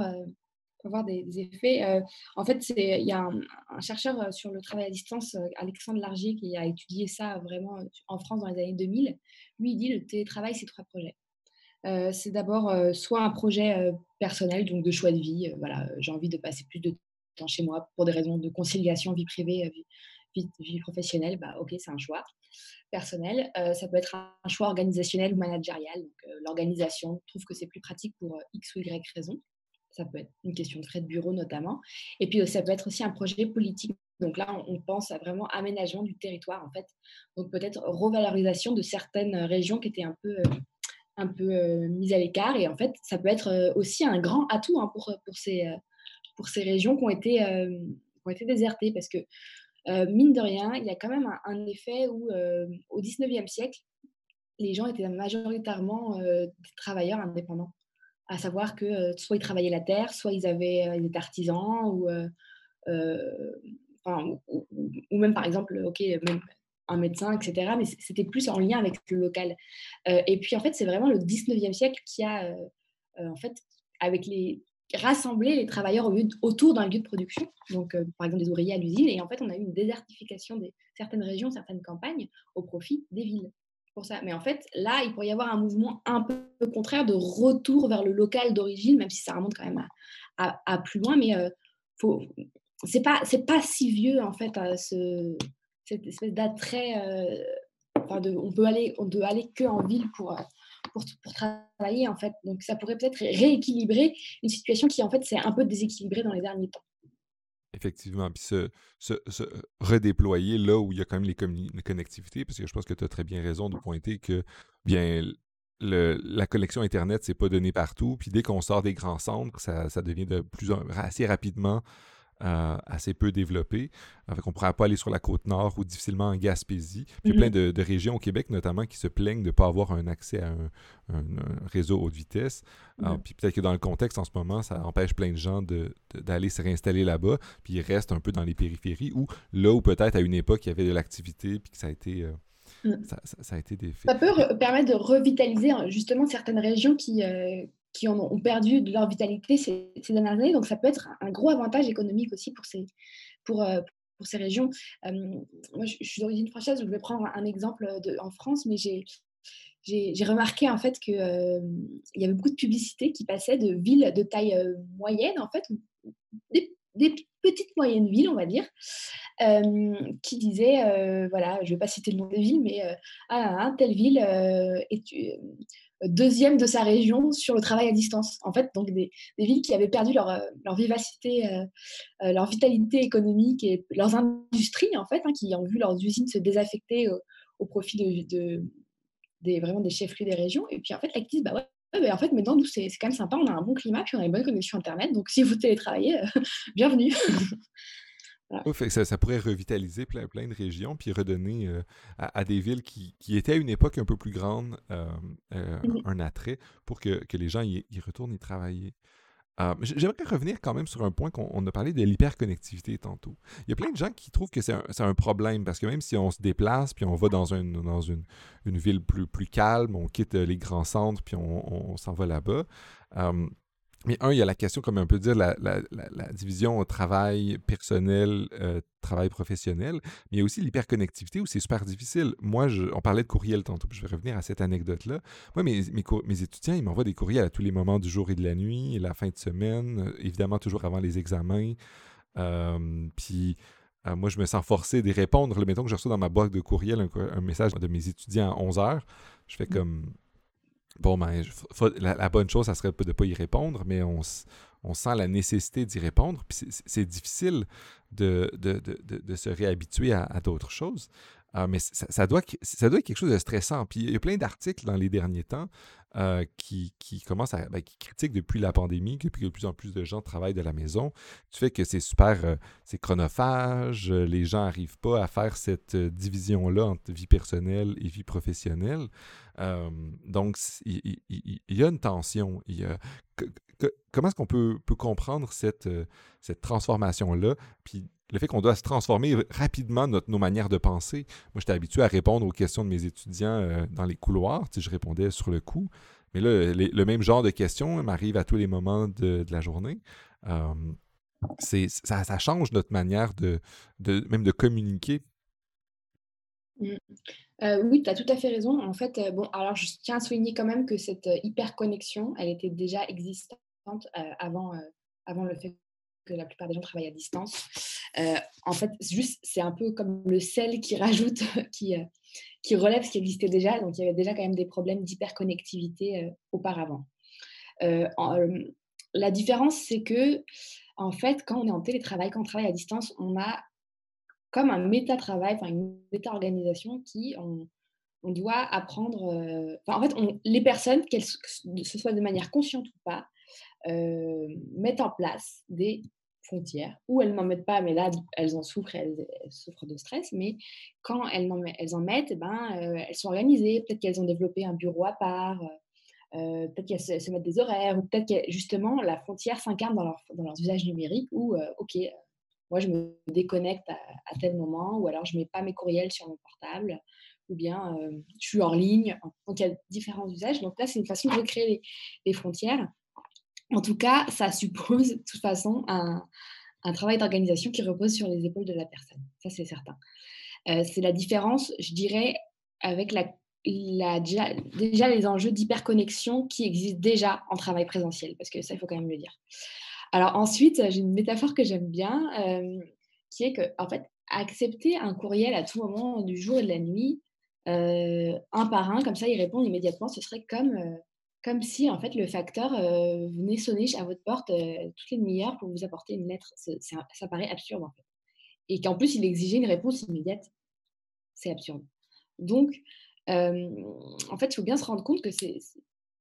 des, effets. en fait, il y a un, chercheur sur le travail à distance, Alexandre Largier, qui a étudié ça vraiment en France dans les années 2000. Lui, il dit le télétravail, c'est trois projets. c'est d'abord soit un projet personnel, donc de choix de vie. voilà, j'ai envie de passer plus de chez moi pour des raisons de conciliation vie privée, vie, vie, professionnelle, bah, ok, c'est un choix personnel. Euh, ça peut être un choix organisationnel ou managérial. Donc, euh, l'organisation trouve que c'est plus pratique pour euh, X ou Y raison. Ça peut être une question de frais de bureau notamment. Et puis, ça peut être aussi un projet politique. Donc là, on, pense à vraiment aménagement du territoire, en fait. Donc peut-être revalorisation de certaines régions qui étaient un peu un peu mises à l'écart. Et en fait, ça peut être aussi un grand atout hein, pour, pour ces, pour ces régions qui ont été, euh, qui ont été désertées. Parce que, euh, mine de rien, il y a quand même un, effet où, euh, au 19e siècle, les gens étaient majoritairement des travailleurs indépendants. À savoir que soit ils travaillaient la terre, soit ils avaient des artisans, ou, ou, même par exemple, ok, même un médecin, etc. Mais c'était plus en lien avec le local. et puis en fait, c'est vraiment le 19e siècle qui a, en fait, avec les, rassembler les travailleurs autour d'un lieu de production, donc euh, par exemple des ouvriers à l'usine, et en fait on a eu une désertification de certaines régions, certaines campagnes au profit des villes. Pour ça. Mais en fait, là, il pourrait y avoir un mouvement un peu contraire de retour vers le local d'origine, même si ça remonte quand même à, plus loin, mais euh, faut, c'est pas pas si vieux en fait ce, cette espèce d'attrait. Euh, on peut aller on peut aller que ville pour pour, travailler, en fait. Donc, ça pourrait peut-être rééquilibrer une situation qui, en fait, s'est un peu déséquilibrée dans les derniers temps.
Effectivement. Puis se, redéployer là où il y a quand même les, connectivités, parce que je pense que tu as très bien raison de pointer que, bien, la connexion Internet, c'est pas donné partout. Puis dès qu'on sort des grands centres, ça, ça devient de plus assez rapidement euh, assez peu développé. Avec, on ne pourrait pas aller sur la côte nord ou difficilement en Gaspésie. Puis il y a plein de, régions au Québec, notamment, qui se plaignent de ne pas avoir un accès à un, réseau haute vitesse. Mm-hmm. puis peut-être que dans le contexte en ce moment, ça empêche plein de gens d'aller se réinstaller là-bas. Puis ils restent un peu dans les périphéries ou là où peut-être à une époque il y avait de l'activité puis que ça a été. Euh, mm. ça, a été des
Ça peut permettre de revitaliser hein, justement certaines régions qui, euh, qui ont, perdu de leur vitalité ces, dernières années. Donc, ça peut être un gros avantage économique aussi pour ces, pour, euh, pour ces régions. Euh, moi, je, suis d'origine française, je vais prendre un exemple en France, mais j'ai j'ai remarqué en fait qu'il euh, y avait beaucoup de publicités qui passaient de villes de taille moyenne, en fait, des, des, petites moyennes villes, on va dire, qui disaient, voilà, je ne vais pas citer le nom des villes, mais ah, telle ville est, deuxième de sa région sur le travail à distance. En fait, donc des, villes qui avaient perdu leur, euh, vivacité, euh, euh, leur vitalité économique et leurs industries, en fait, hein, qui ont vu leurs usines se désaffecter au, profit de, des, vraiment des chefferies des régions. Et puis, en fait, disent, bah ouais, en fait, maintenant, nous, c'est quand même sympa, on a un bon climat, puis on a une bonne connexion Internet. Donc, si vous télétravaillez, [LAUGHS] bienvenue. [LAUGHS]
ça, pourrait revitaliser plein, plein de régions, puis redonner euh, à, des villes qui, étaient à une époque un peu plus grande euh, euh, un attrait pour que, les gens y, retournent y travailler. J'aimerais revenir quand même sur un point qu'on a parlé de l'hyperconnectivité tantôt. Il y a plein de gens qui trouvent que c'est un, problème parce que même si on se déplace puis on va dans, dans une, ville plus, plus calme, on quitte les grands centres puis on, s'en va là-bas, Mais un, il y a la question, comme on peut dire, la, la, la, division travail personnel, euh, travail professionnel, mais il y a aussi l'hyperconnectivité où c'est super difficile. Moi, je, on parlait de courriel tantôt, puis je vais revenir à cette anecdote-là. Moi, mes, mes, mes étudiants, ils m'envoient des courriels à tous les moments du jour et de la nuit, la fin de semaine, euh, évidemment toujours avant les examens. Euh, puis moi, je me sens forcé d'y répondre. Le mettons que je reçois dans ma boîte de courriel un, un message de mes étudiants à 11 heures. Je fais mmh. comme Bon, ben, la, bonne chose, ça serait de ne pas y répondre, mais on, on sent la nécessité d'y répondre. Puis c'est difficile de, de, se réhabituer à, d'autres choses. Euh, mais ça, doit, ça doit être quelque chose de stressant. Puis il y a plein d'articles dans les derniers temps euh, qui, qui commencent à ben, qui critiquent depuis la pandémie, que, de plus en plus de gens travaillent de la maison. Tu fais que c'est super, euh, c'est chronophage, les gens n'arrivent pas à faire cette division-là entre vie personnelle et vie professionnelle. Donc, il, y a une tension. Comment est-ce qu'on peut, comprendre cette, transformation-là? Puis le fait qu'on doit se transformer rapidement notre, nos manières de penser. Moi, j'étais habitué à répondre aux questions de mes étudiants dans les couloirs. Tu je répondais sur le coup. Mais là, le même genre de questions m'arrive à tous les moments de, la journée. Euh, ça, change notre manière de, même de communiquer.
Euh, oui, tu as tout à fait raison. En fait, bon, alors je tiens à souligner quand même que cette hyper connexion, elle était déjà existante avant, avant le fait que la plupart des gens travaillent à distance. Euh, en fait, juste, c'est un peu comme le sel qui rajoute, [LAUGHS] qui, euh, qui relève ce qui existait déjà. Donc, il y avait déjà quand même des problèmes d'hyperconnectivité euh, auparavant. la différence, c'est que, en fait, quand on est en télétravail, quand on travaille à distance, on a comme un méta-travail, enfin une méta-organisation qui, on, doit apprendre. en fait, les personnes, qu'elles ce soit de manière consciente ou pas, mettent en place des frontières, ou elles n'en mettent pas, mais là, elles en souffrent, elles, souffrent de stress, mais quand elles en, elles en mettent, eh ben, euh, elles sont organisées, peut-être qu'elles ont développé un bureau à part, euh, peut-être qu'elles se, mettent des horaires, ou peut-être que justement la frontière s'incarne dans, leur, dans leurs usages numériques, où, euh, ok, moi je me déconnecte à, tel moment, ou alors je ne mets pas mes courriels sur mon portable, ou bien je suis hors ligne. Donc il y a différents usages. Donc là, c'est une façon de recréer les, les frontières. En tout cas, ça suppose de toute façon un, travail d'organisation qui repose sur les épaules de la personne. Ça, c'est certain. Euh, c'est la différence, je dirais, avec la, déjà, les enjeux d'hyperconnexion qui existent déjà en travail présentiel, parce que ça, il faut quand même le dire. Alors ensuite, j'ai une métaphore que j'aime bien, euh, qui est que, en fait, accepter un courriel à tout moment du jour et de la nuit, euh, un par un, comme ça, il répond immédiatement, ce serait comme comme si en fait le facteur euh, venait sonner à votre porte euh, toutes les demi-heures pour vous apporter une lettre. ça paraît absurde en fait. Et qu'en plus il exigeait une réponse immédiate. C'est absurde. Donc, euh, en fait, il faut bien se rendre compte que c'est,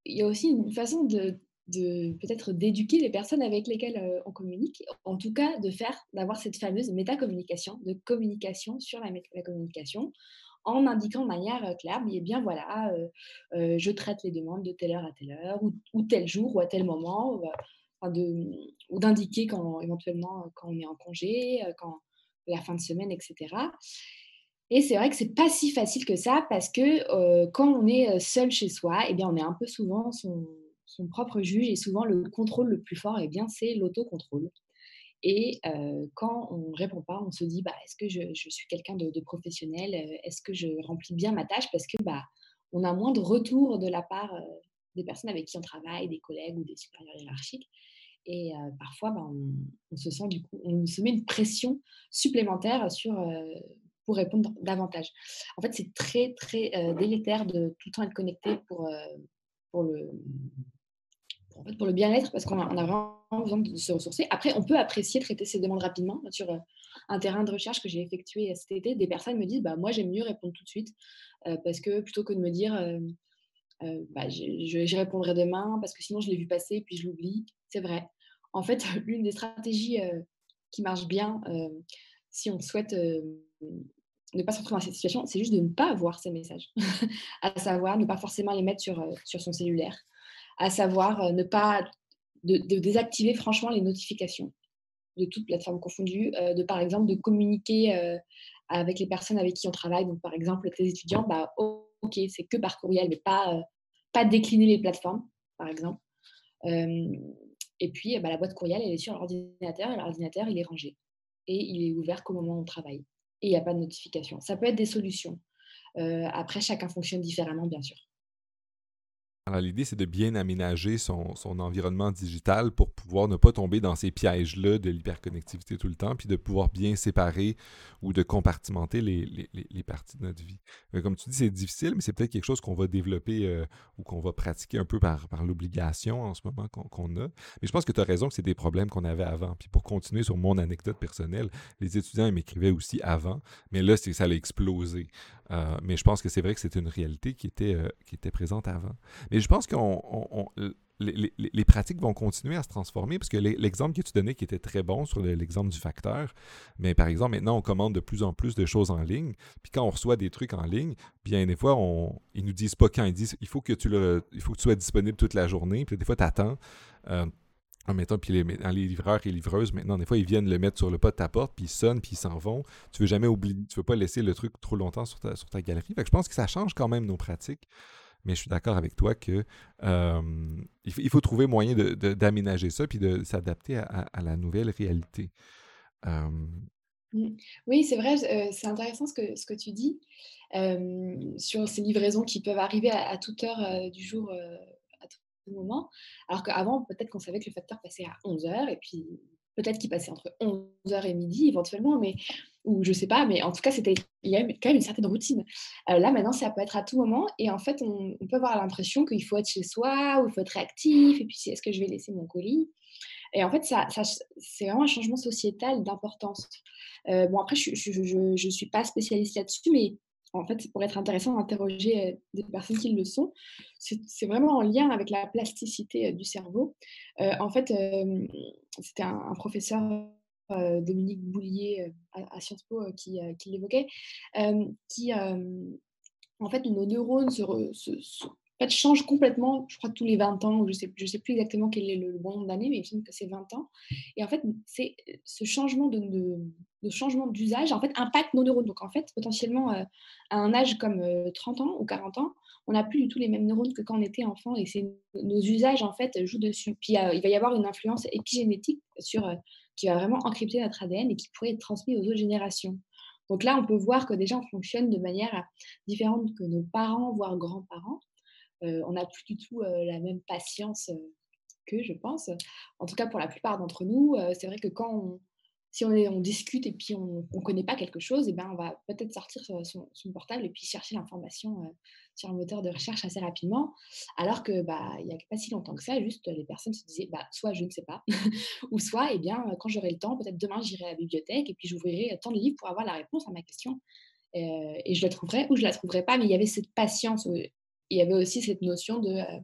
il y a aussi une façon de, peut-être d'éduquer les personnes avec lesquelles on communique, en tout cas de faire, d'avoir cette fameuse métacommunication, de communication sur la, communication, en indiquant de manière euh, claire, bien voilà, euh, euh, je traite les demandes de telle heure à telle heure, ou, tel jour, ou à tel moment, ou d'indiquer quand éventuellement quand on est en congé, quand la fin de semaine, etc. Et c'est vrai que c'est pas si facile que ça parce que quand on est seul chez soi, eh bien on est un peu souvent son, son propre juge et souvent le contrôle le plus fort, eh bien c'est l'autocontrôle. Et quand on ne répond pas, on se dit bah, est-ce que je, suis quelqu'un de, professionnel Est-ce que je remplis bien ma tâche? Parce que bah, on a moins de retours de la part des personnes avec qui on travaille, des collègues ou des supérieurs hiérarchiques. Et parfois, bah, on, se sent du coup, on se met une pression supplémentaire sur, pour répondre davantage. En fait, c'est très, très délétère de tout le temps être connecté pour, pour le, pour le bien-être, parce qu'on a, vraiment besoin de se ressourcer. Après, on peut apprécier traiter ces demandes rapidement. Sur euh, un terrain de recherche que j'ai effectué cet été, des personnes me disent bah, Moi, j'aime mieux répondre tout de suite, euh, parce que plutôt que de me dire euh, bah, J'y répondrai demain, parce que sinon je l'ai vu passer, puis je l'oublie. C'est vrai. En fait, [LAUGHS] l'une des stratégies qui marche bien si on souhaite ne pas se retrouver dans cette situation, c'est juste de ne pas avoir ces messages. [LAUGHS] à savoir, ne pas forcément les mettre sur son cellulaire à savoir euh, ne pas de, désactiver franchement les notifications de toutes plateformes confondues, euh, de par exemple de communiquer euh, avec les personnes avec qui on travaille. Donc par exemple tes étudiants, bah ok c'est que par courriel, mais pas pas décliner les plateformes par exemple. Et puis, bah, la boîte courriel, elle est sur l'ordinateur et l'ordinateur, il est rangé. Et il est ouvert qu'au moment où on travaille. Et il n'y a pas de notification. Ça peut être des solutions. après, chacun fonctionne différemment, bien sûr.
Alors, l'idée, c'est de bien aménager son, environnement digital pour pouvoir ne pas tomber dans ces pièges-là de l'hyperconnectivité tout le temps, puis de pouvoir bien séparer ou de compartimenter les, parties de notre vie. comme tu dis, c'est difficile, mais c'est peut-être quelque chose qu'on va développer euh, ou qu'on va pratiquer un peu par, l'obligation en ce moment qu'on a. Mais je pense que tu as raison que c'est des problèmes qu'on avait avant. Puis pour continuer sur mon anecdote personnelle, les étudiants m'écrivaient aussi avant, mais là, ça a explosé. Euh, mais je pense que c'est vrai que c'est une réalité qui était, euh, qui était présente avant. Mais je pense que les, pratiques vont continuer à se transformer parce que l'exemple que tu donnais qui était très bon sur l'exemple du facteur, mais par exemple, maintenant, on commande de plus en plus de choses en ligne. Puis quand on reçoit des trucs en ligne, bien des fois, on, ils nous disent pas quand, ils disent il faut que tu, le, il faut que tu sois disponible toute la journée. Puis des fois, tu attends. Euh, en mettant, puis les, les livreurs et livreuses, maintenant, des fois, ils viennent le mettre sur le pas de ta porte, puis ils sonnent, puis ils s'en vont. Tu veux jamais oublier, tu veux pas laisser le truc trop longtemps sur ta, sur ta galerie. Je pense que ça change quand même nos pratiques. Mais je suis d'accord avec toi que euh, il, faut, trouver moyen d'aménager ça, puis de s'adapter à, la nouvelle réalité.
Euh, mmh. Oui, c'est vrai, euh, c'est intéressant ce que, ce que tu dis sur ces livraisons qui peuvent arriver à, à toute heure du jour moment. Alors qu'avant, peut-être qu'on savait que le facteur passait à 11h et puis peut-être qu'il passait entre 11h et midi éventuellement, mais ou je sais pas, mais en tout cas, c'était il y a quand même une certaine routine. Euh, là, maintenant, ça peut être à tout moment et en fait, on, peut avoir l'impression qu'il faut être chez soi ou il faut être réactif et puis est-ce que je vais laisser mon colis? Et en fait, ça, c'est vraiment un changement sociétal d'importance. Euh, bon, après, je ne suis pas spécialiste là-dessus, mais en fait, pour être intéressant d'interroger des personnes qui le sont, c'est vraiment en lien avec la plasticité du cerveau. en fait, c'était un, professeur, Dominique Boulier, à, Sciences Po, qui, l'évoquait, qui, en fait, nos neurones se, complètement, je crois, tous les 20 ans, je ne sais, plus exactement quel est le, bon nombre d'années, mais il me semble que c'est 20 ans. Et en fait, c'est ce changement de, changement d'usage, en fait, impacte nos neurones. Donc, en fait, potentiellement, euh, à un âge comme 30 euh, ans ou 40 ans, on n'a plus du tout les mêmes neurones que quand on était enfant, et c'est nos usages, en fait, jouent dessus. Puis, euh, il va y avoir une influence épigénétique sur, qui va vraiment encrypter notre ADN et qui pourrait être transmis aux autres générations. Donc là, on peut voir que déjà, on fonctionne de manière différente que nos parents, voire grands-parents on n'a plus du tout la même patience que je pense. En tout cas, pour la plupart d'entre nous, c'est vrai que quand on, si on, discute et puis on ne connaît pas quelque chose, et eh ben on va peut-être sortir son, son, portable et puis chercher l'information sur un moteur de recherche assez rapidement. Alors que bah il n'y a pas si longtemps que ça, juste les personnes se disaient bah, soit je ne sais pas, [LAUGHS] ou soit eh bien quand j'aurai le temps, peut-être demain j'irai à la bibliothèque et puis j'ouvrirai tant de livres pour avoir la réponse à ma question. et je la trouverai ou je la trouverai pas, mais il y avait cette patience il y avait aussi cette notion de euh,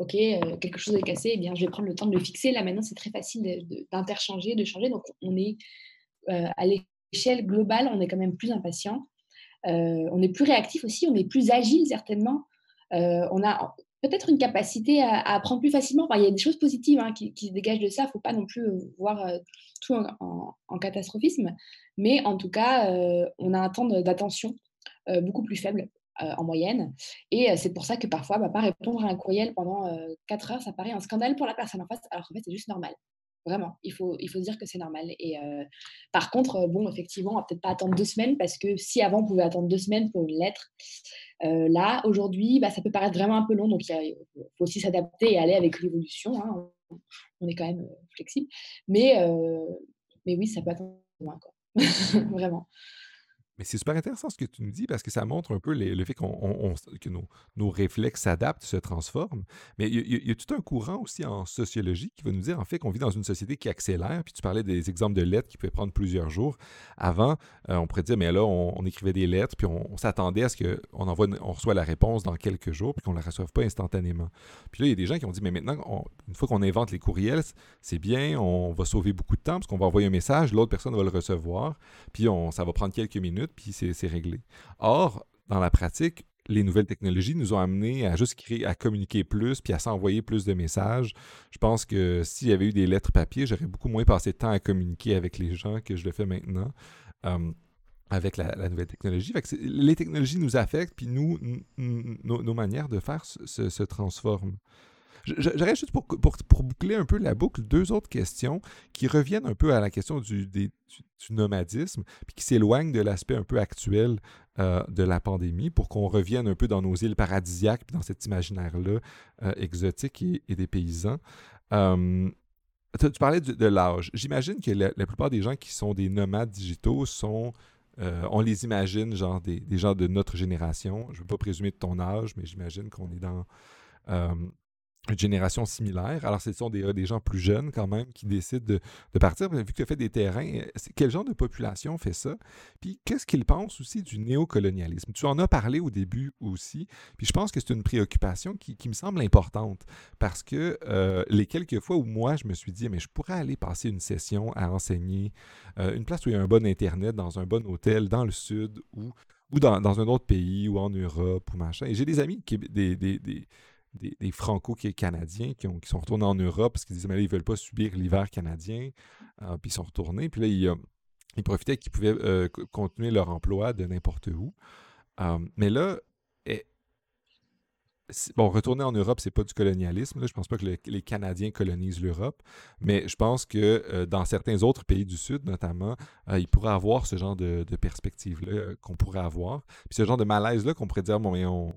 OK, euh, quelque chose est cassé, eh bien, je vais prendre le temps de le fixer. Là, maintenant, c'est très facile d'interchanger, de, changer. Donc, on est euh, à l'échelle globale, on est quand même plus impatient. on est plus réactif aussi, on est plus agile, certainement. on a peut-être une capacité à, apprendre plus facilement. il y a des choses positives hein, qui, se dégagent de ça. Il ne faut pas non plus voir tout en, catastrophisme. Mais en tout cas, on a un temps d'attention beaucoup plus faible. Euh, en moyenne. Et euh, c'est pour ça que parfois, bah, pas répondre à un courriel pendant 4 euh, heures, ça paraît un scandale pour la personne en face, alors qu'en fait, c'est juste normal. Vraiment, il faut, il faut dire que c'est normal. Et par contre, bon, effectivement, on va peut-être pas attendre deux semaines parce que si avant on pouvait attendre deux semaines pour une lettre, là, aujourd'hui, bah, ça peut paraître vraiment un peu long. Donc, il faut aussi s'adapter et aller avec l'évolution. Hein. On est quand même flexible. Mais, mais oui, ça peut attendre loin, quoi. [LAUGHS] vraiment.
Mais c'est super intéressant ce que tu nous dis parce que ça montre un peu le fait que nos, réflexes s'adaptent, se transforment. Mais il y, a tout un courant aussi en sociologie qui va nous dire en fait qu'on vit dans une société qui accélère. Puis tu parlais des exemples de lettres qui pouvaient prendre plusieurs jours. Avant, euh, on pourrait dire, mais là, on, écrivait des lettres, puis on, s'attendait à ce qu'on envoie, on reçoit la réponse dans quelques jours, puis qu'on ne la reçoive pas instantanément. Puis là, il y a des gens qui ont dit, mais maintenant, une fois qu'on invente les courriels, c'est bien, on va sauver beaucoup de temps parce qu'on va envoyer un message, l'autre personne va le recevoir, puis ça va prendre quelques minutes puis c'est réglé. Or, dans la pratique, les nouvelles technologies nous ont amenés à juste créer, à communiquer plus, puis à s'envoyer plus de messages. Je pense que s'il y avait eu des lettres papier, j'aurais beaucoup moins passé de temps à communiquer avec les gens que je le fais maintenant. Euh, avec la, nouvelle technologie. les technologies nous affectent, puis nous, nos manières de faire se, se transforment. J'aurais juste pour, pour, boucler un peu la boucle, deux autres questions qui reviennent un peu à la question du, du, nomadisme, puis qui s'éloignent de l'aspect un peu actuel euh, de la pandémie pour qu'on revienne un peu dans nos îles paradisiaques, puis dans cet imaginaire-là euh, exotique et, des paysans. tu, parlais de, l'âge. J'imagine que la, plupart des gens qui sont des nomades digitaux sont euh, on les imagine, genre des, gens de notre génération. Je ne veux pas présumer de ton âge, mais j'imagine qu'on est dans euh, une génération similaire. Alors, ce sont des, euh, des, gens plus jeunes quand même qui décident de, partir. Vu que tu as fait des terrains, euh, quel genre de population fait ça? Puis, qu'est-ce qu'ils pensent aussi du néocolonialisme? Tu en as parlé au début aussi. Puis, je pense que c'est une préoccupation qui, me semble importante parce que euh, les quelques fois où moi, je me suis dit, mais je pourrais aller passer une session à enseigner, une place où il y a un bon Internet, dans un bon hôtel, dans le sud ou, ou dans, un autre pays ou en Europe ou machin. Et j'ai des amis, qui, des des, franco-canadiens qui, qui, sont retournés en Europe parce qu'ils disaient, mais là, ils ne veulent pas subir l'hiver canadien. Euh, puis ils sont retournés. Puis là, ils, euh, profitaient qu'ils pouvaient euh, continuer leur emploi de n'importe où. mais là, eh, bon, retourner en Europe, c'est pas du colonialisme. Là. Je pense pas que les Canadiens colonisent l'Europe, mais je pense que dans certains autres pays du Sud, notamment, il pourrait avoir ce genre de, perspective-là qu'on pourrait avoir. Puis ce genre de malaise-là qu'on pourrait dire, bon, mais on,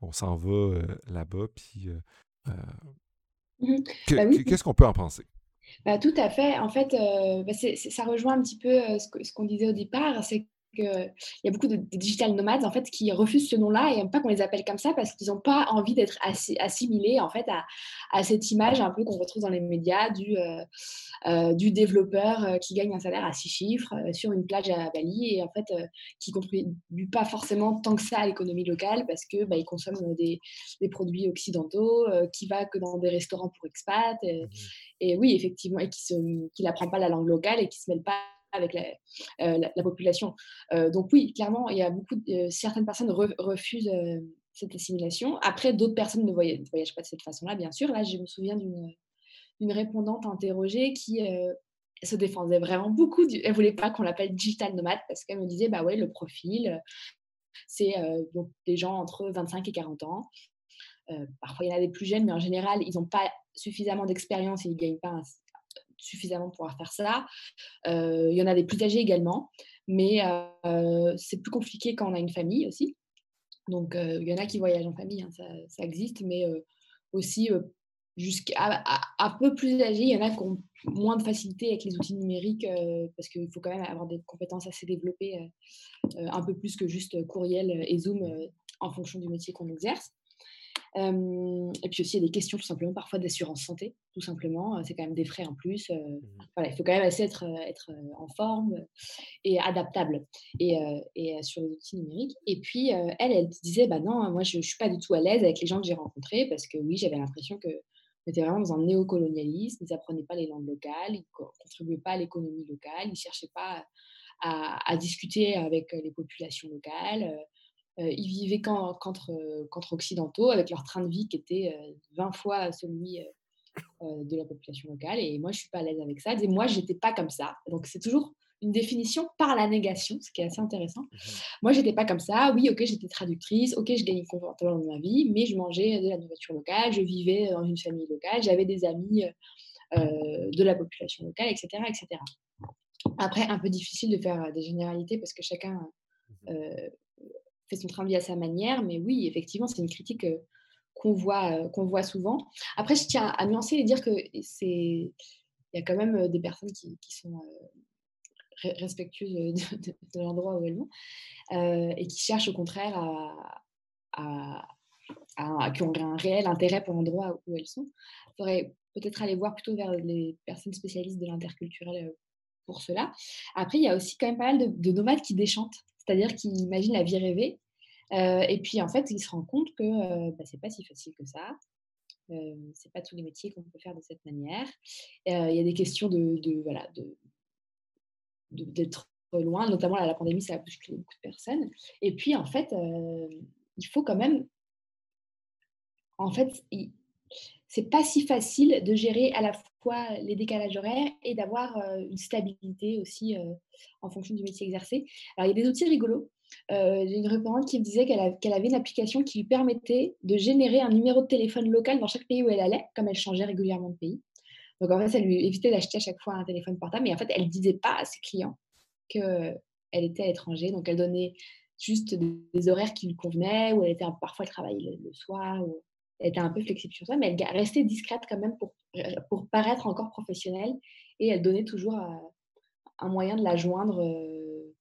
on s'en va là-bas, puis mmh bah qu'est-ce qu'on peut en penser?
Bah, tout à fait. En fait, bah, ça rejoint un petit peu ce qu'on disait au départ, c'est qu'il y a beaucoup de, digital nomades en fait qui refusent ce nom-là et n'aiment pas qu'on les appelle comme ça parce qu'ils n'ont pas envie d'être assimilés en fait à, cette image un peu qu'on retrouve dans les médias du, euh, euh, du développeur euh, qui gagne un salaire à six chiffres sur une plage à Bali et en fait qui contribue pas forcément tant que ça à l'économie locale parce que bah, il consomme des, des, produits occidentaux, qui va que dans des restaurants pour expats et, mmh et oui effectivement et qui n'apprend pas la langue locale et qui se mêle pas avec la, euh, population. Euh, donc oui, clairement, il y a beaucoup de, certaines personnes refusent euh, cette assimilation. Après, d'autres personnes ne voyagent, pas de cette façon-là, bien sûr. Là, je me souviens d'une répondante interrogée qui se défendait vraiment beaucoup. Du, elle voulait pas qu'on l'appelle digital nomade parce qu'elle me disait, bah ouais, le profil, c'est donc des gens entre 25 et 40 ans. parfois, il y en a des plus jeunes, mais en général, ils n'ont pas suffisamment d'expérience et ils ne gagnent pas suffisamment pour pouvoir faire ça. Euh, il y en a des plus âgés également, mais euh, c'est plus compliqué quand on a une famille aussi. Donc, euh, il y en a qui voyagent en famille, hein, ça, existe, mais aussi jusqu'à un peu plus âgés, il y en a qui ont moins de facilité avec les outils numériques parce qu'il faut quand même avoir des compétences assez développées, un peu plus que juste courriel et Zoom en fonction du métier qu'on exerce et puis aussi, il y a des questions tout simplement parfois d'assurance santé, tout simplement. C'est quand même des frais en plus. Mmh voilà, il faut quand même essayer d'être être en forme et adaptable et, et, sur les outils numériques. Et puis, elle, elle disait, bah non, moi, je ne suis pas du tout à l'aise avec les gens que j'ai rencontrés parce que oui, j'avais l'impression que était vraiment dans un néocolonialisme, ils n'apprenaient pas les langues locales, ils ne contribuaient pas à l'économie locale, ils ne cherchaient pas à, à, discuter avec les populations locales. Euh, ils vivaient qu'entre, occidentaux, avec leur train de vie qui était 20 euh, fois celui euh, de la population locale. Et moi, je ne suis pas à l'aise avec ça. Et moi, je n'étais pas comme ça. Donc, c'est toujours une définition par la négation, ce qui est assez intéressant. Moi, mmh Moi, j'étais pas comme ça. Oui, ok, j'étais traductrice, ok, je gagnais confortablement ma vie, mais je mangeais de la nourriture locale, je vivais dans une famille locale, j'avais des amis de la population locale, etc., etc. Après, un peu difficile de faire des généralités parce que chacun mmh fait son travail à sa manière. Mais oui, effectivement, c'est une critique qu'on voit, qu'on voit souvent. Après, je tiens à nuancer et dire que c'est il y a quand même des personnes qui, sont respectueuses de, l'endroit où elles vont et qui cherchent au contraire à, à, qui ont un réel intérêt pour l'endroit où elles sont. Il faudrait peut-être aller voir plutôt vers les personnes spécialistes de l'interculturel pour cela. Après, il y a aussi quand même pas mal de, de nomades qui déchantent c'est-à-dire qu'il imagine la vie rêvée. Euh, et puis, en fait, il se rend compte que euh, bah, ce n'est pas si facile que ça. Euh, ce n'est pas tous les métiers qu'on peut faire de cette manière. Euh, il y a des questions de, voilà, de, d'être loin, notamment la pandémie, ça a bousculé beaucoup de personnes. Et puis, en fait, il faut quand même. En fait, c'est pas si facile de gérer à la les décalages horaires et d'avoir une stabilité aussi en fonction du métier exercé. Alors, il y a des outils rigolos. j'ai une répondante qui me disait qu'elle avait une application qui lui permettait de générer un numéro de téléphone local dans chaque pays où elle allait, comme elle changeait régulièrement de pays. Donc en fait, ça lui évitait d'acheter à chaque fois un téléphone portable, mais en fait, elle ne disait pas à ses clients qu'elle était à l'étranger. Donc elle donnait juste des, horaires qui lui convenaient, ou elle était parfois elle travaillait le, soir, elle était un peu flexible sur ça, mais elle restait discrète quand même pour, euh, pour paraître encore professionnelle, et elle donnait toujours euh, un moyen de la joindre. Euh,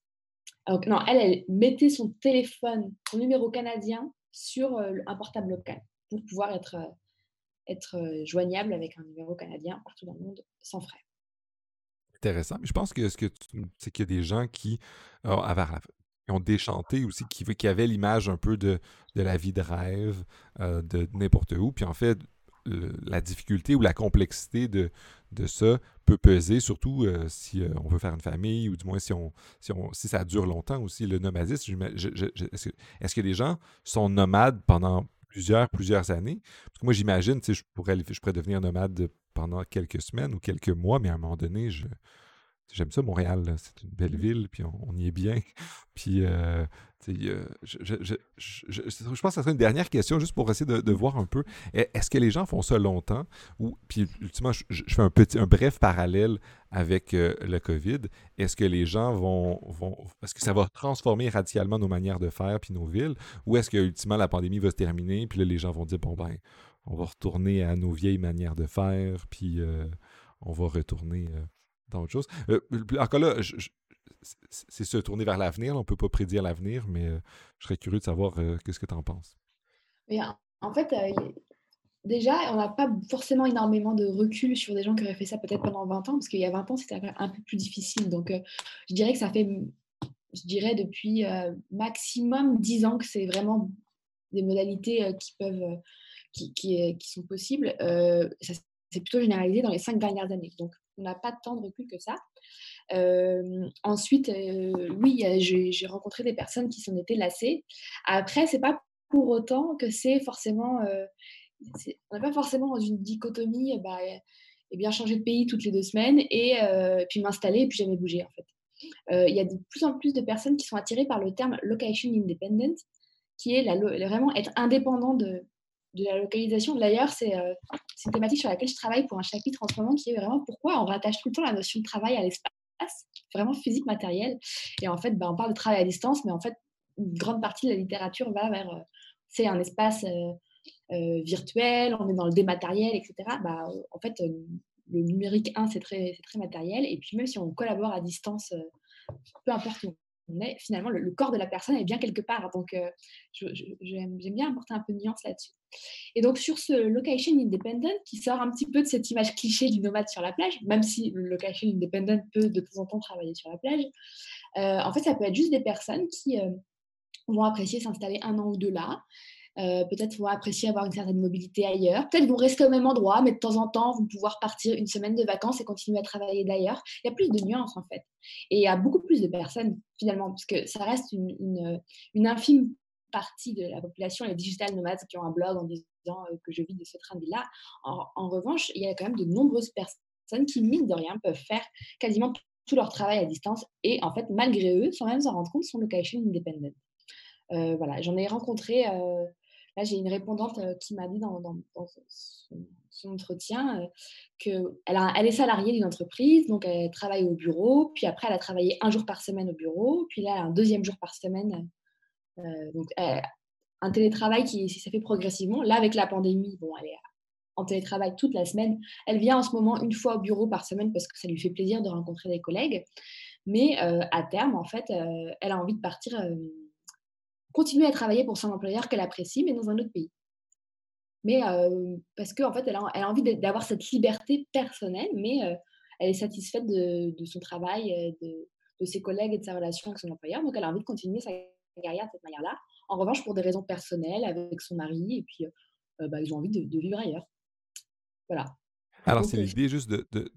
non, elle, elle mettait son téléphone, son numéro canadien sur un portable local pour pouvoir être, être joignable avec un numéro canadien partout dans le monde sans frais
intéressant. Je pense que ce que c'est qu'il y a des gens qui, ont déchanté aussi, qui, avaient l'image un peu de, la vie de rêve, euh, de n'importe où. Puis en fait, la difficulté ou la complexité de, de ça peut peser, surtout euh, si euh, on veut faire une famille ou du moins si, on, si, ça dure longtemps aussi. Le nomadisme, est-ce que, est que les gens sont nomades pendant plusieurs, plusieurs années? Parce que moi, j'imagine, je pourrais, je pourrais devenir nomade pendant quelques semaines ou quelques mois, mais à un moment donné, je, J'aime ça, Montréal. C'est une belle mmh. ville, puis on, y est bien. [LAUGHS] Puis, euh, je, pense que ça serait une dernière question, juste pour essayer de, voir un peu. Est-ce que les gens font ça longtemps? Ou, puis, ultimement, je, fais un, petit, un bref parallèle avec euh, le COVID. Est-ce que les gens vont, vont. Est-ce que ça va transformer radicalement nos manières de faire, puis nos villes? Ou est-ce que, ultimement, la pandémie va se terminer, puis là, les gens vont dire, bon, ben, on va retourner à nos vieilles manières de faire, puis euh, on va retourner dans autre chose. Euh, encore là, c'est se tourner vers l'avenir. On ne peut pas prédire l'avenir, mais euh, je serais curieux de savoir euh, qu'est-ce que tu en penses.
en fait, déjà, on n'a pas forcément énormément de recul sur des gens qui auraient fait ça peut-être pendant 20 ans, parce qu'il y a 20 ans, c'était un peu plus difficile. Donc, je dirais que ça fait, je dirais, depuis maximum 10 ans que c'est vraiment des modalités qui peuvent, qui, qui, sont possibles. ça c'est plutôt généralisé dans les cinq dernières années. Donc, on n'a pas tant de recul que ça. ensuite, oui, j'ai rencontré des personnes qui s'en étaient lassées. Après, c'est pas pour autant que c'est forcément. on n'est pas forcément dans une dichotomie, bah, et eh bien changer de pays toutes les deux semaines et puis m'installer et puis jamais bouger en fait. Il y a de plus en plus de personnes qui sont attirées par le terme location independent, qui est vraiment être indépendant de, de la localisation. D'ailleurs, euh, c'est une thématique sur laquelle je travaille pour un chapitre en ce moment qui est vraiment pourquoi on rattache tout le temps la notion de travail à l'espace, vraiment physique, matériel. Et en fait, ben, on parle de travail à distance, mais en fait, une grande partie de la littérature va vers, euh, c'est un espace euh, virtuel, on est dans le dématériel, etc. Bah, en fait, le numérique, un, c'est très, très matériel. Et puis même si on collabore à distance, peu importe où est, finalement, le, corps de la personne est bien quelque part. Donc, j'aime bien apporter un peu de nuance là-dessus. Et donc, sur ce location independent, qui sort un petit peu de cette image cliché du nomade sur la plage, même si le location independent peut de temps en temps travailler sur la plage, euh, en fait, ça peut être juste des personnes qui euh, vont apprécier s'installer un an ou deux là, euh, peut-être vont apprécier avoir une certaine mobilité ailleurs. Peut-être vont rester au même endroit, mais de temps en temps vont pouvoir partir une semaine de vacances et continuer à travailler d'ailleurs. Il y a plus de nuances en fait. Et il y a beaucoup plus de personnes finalement, parce que ça reste une, une infime partie de la population, les digital nomades qui ont un blog en disant euh, que je vis de ce train de vie-là. En, revanche, il y a quand même de nombreuses personnes qui, mine de rien, peuvent faire quasiment tout leur travail à distance et, en fait, malgré eux, sans même s'en rendre compte, sont location independent. Euh, voilà, j'en ai rencontré. Euh, là, j'ai une répondante qui m'a dit dans, son, entretien qu'elle elle est salariée d'une entreprise, donc elle travaille au bureau, puis après, elle a travaillé un jour par semaine au bureau, puis là, un deuxième jour par semaine euh, donc, euh, un télétravail qui s'est fait progressivement. Là, avec la pandémie, bon, elle est en télétravail toute la semaine. Elle vient en ce moment une fois au bureau par semaine parce que ça lui fait plaisir de rencontrer des collègues. Mais euh, à terme, en fait, elle a envie de partir, continuer à travailler pour son employeur qu'elle apprécie, mais dans un autre pays. Mais parce qu'en en fait, elle a, envie d'avoir cette liberté personnelle, mais elle est satisfaite de, de son travail, de, de, ses collègues et de sa relation avec son employeur. Donc, elle a envie de continuer sa carrière de cette manière-là. En revanche, pour des raisons personnelles, avec son mari, et puis euh, bah, ils ont envie de, vivre ailleurs. Voilà.
Alors, c'est euh, l'idée juste de, de,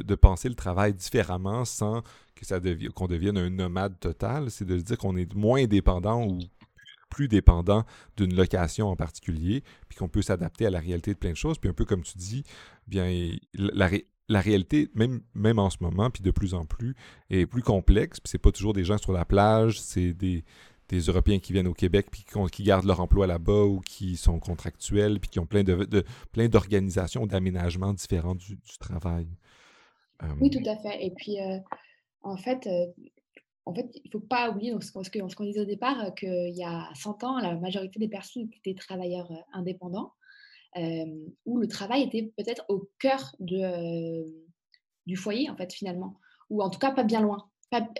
de, penser le travail différemment sans que ça devienne, qu'on devienne un nomade total. C'est de dire qu'on est moins dépendant ou plus dépendant d'une location en particulier, puis qu'on peut s'adapter à la réalité de plein de choses. Puis un peu comme tu dis, bien, la, la réalité, même, même en ce moment, puis de plus en plus, est plus complexe. Puis c'est pas toujours des gens sur la plage, c'est des, des Européens qui viennent au Québec puis qui, gardent leur emploi là-bas ou qui sont contractuels puis qui ont plein de, plein d'organisations, d'aménagements différents du, travail.
Oui, tout à fait. Et puis, en fait, en fait, il ne faut pas oublier ce qu'on disait au départ, qu'il y a 100 ans, la majorité des personnes étaient travailleurs indépendants, où le travail était peut-être au cœur de, du foyer, en fait, finalement, ou en tout cas pas bien loin.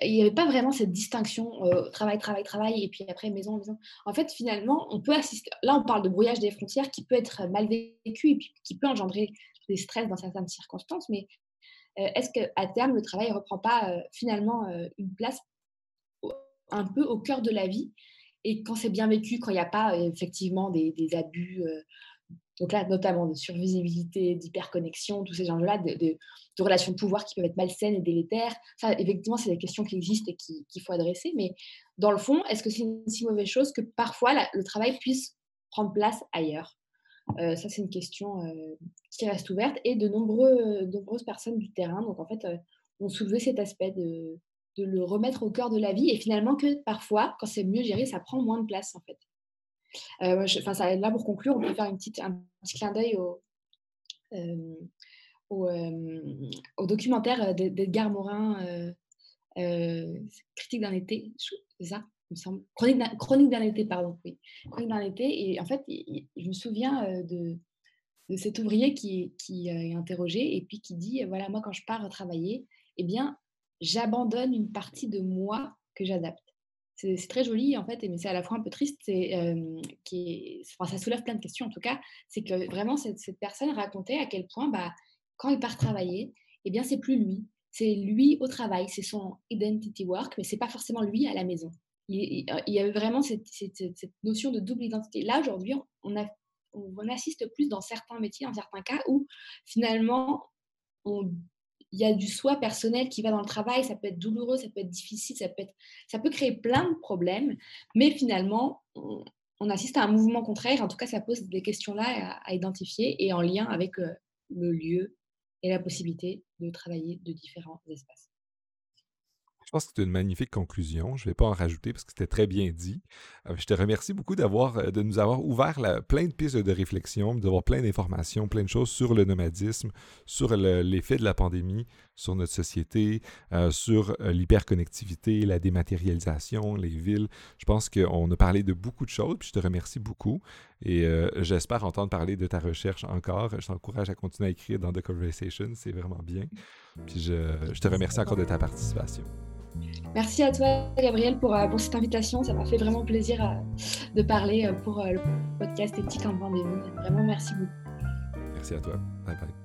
Il n'y avait pas vraiment cette distinction travail, travail, travail, et puis après maison, maison. En fait, finalement, on peut assister. Là, on parle de brouillage des frontières qui peut être mal vécu et puis qui peut engendrer des stress dans certaines circonstances, mais est-ce qu'à terme, le travail ne reprend pas finalement une place un peu au cœur de la vie? Et quand c'est bien vécu, quand il n'y a pas effectivement des, abus, euh, donc là notamment de survisibilité, d'hyperconnexion, tous ces genres-là, de, relations de pouvoir qui peuvent être malsaines et délétères, ça effectivement c'est des questions qui existent et qu'il faut adresser. Mais dans le fond, est-ce que c'est une si mauvaise chose que parfois le travail puisse prendre place ailleurs? Euh, ça, c'est une question euh, qui reste ouverte et de nombreux, nombreuses personnes du terrain, donc en fait, ont soulevé cet aspect de, de le remettre au cœur de la vie et finalement que parfois, quand c'est mieux géré, ça prend moins de place en fait. Euh, là, pour conclure, on peut faire une petite, un petit clin d'œil au, euh, euh, au, documentaire d'Edgar Morin, Critique d'un été, c'est ça me semble. Chronique d'un été, pardon. Oui. Chronique d'un été. Et en fait, je me souviens de, de cet ouvrier qui, qui est interrogé et puis qui dit voilà, moi, quand je pars travailler, eh bien, j'abandonne une partie de moi que j'adapte. C'est très joli en fait, mais c'est à la fois un peu triste. Euh, qui ça soulève plein de questions en tout cas. C'est que vraiment cette, personne racontait à quel point, bah, quand il part travailler, eh bien c'est plus lui, c'est lui au travail, c'est son identity work, mais c'est pas forcément lui à la maison. Il, y avait vraiment cette, notion de double identité. Là aujourd'hui, on, on assiste plus dans certains métiers, dans certains cas où finalement on il y a du soi personnel qui va dans le travail, ça peut être douloureux, ça peut être difficile, ça peut, créer plein de problèmes, mais finalement, on, assiste à un mouvement contraire. En tout cas, ça pose des questions-là à, identifier et en lien avec euh, le lieu et la possibilité de travailler de différents espaces.
Je pense que c'est une magnifique conclusion. Je ne vais pas en rajouter parce que c'était très bien dit. Euh, je te remercie beaucoup euh, de nous avoir ouvert plein de pistes de réflexion, d'avoir plein d'informations, plein de choses sur le nomadisme, sur l'effet de la pandémie sur notre société, euh, sur l'hyperconnectivité, la dématérialisation, les villes. Je pense qu'on a parlé de beaucoup de choses, puis je te remercie beaucoup. Et j'espère entendre parler de ta recherche encore. Je t'encourage à continuer à écrire dans The Conversation, c'est vraiment bien. Puis je te remercie encore de ta participation.
Merci à toi, Gabriel, pour, euh, pour cette invitation. Ça m'a fait vraiment plaisir euh, de parler euh, pour le podcast Éthique en pandémie. Vraiment, merci beaucoup.
Merci à toi. Bye bye.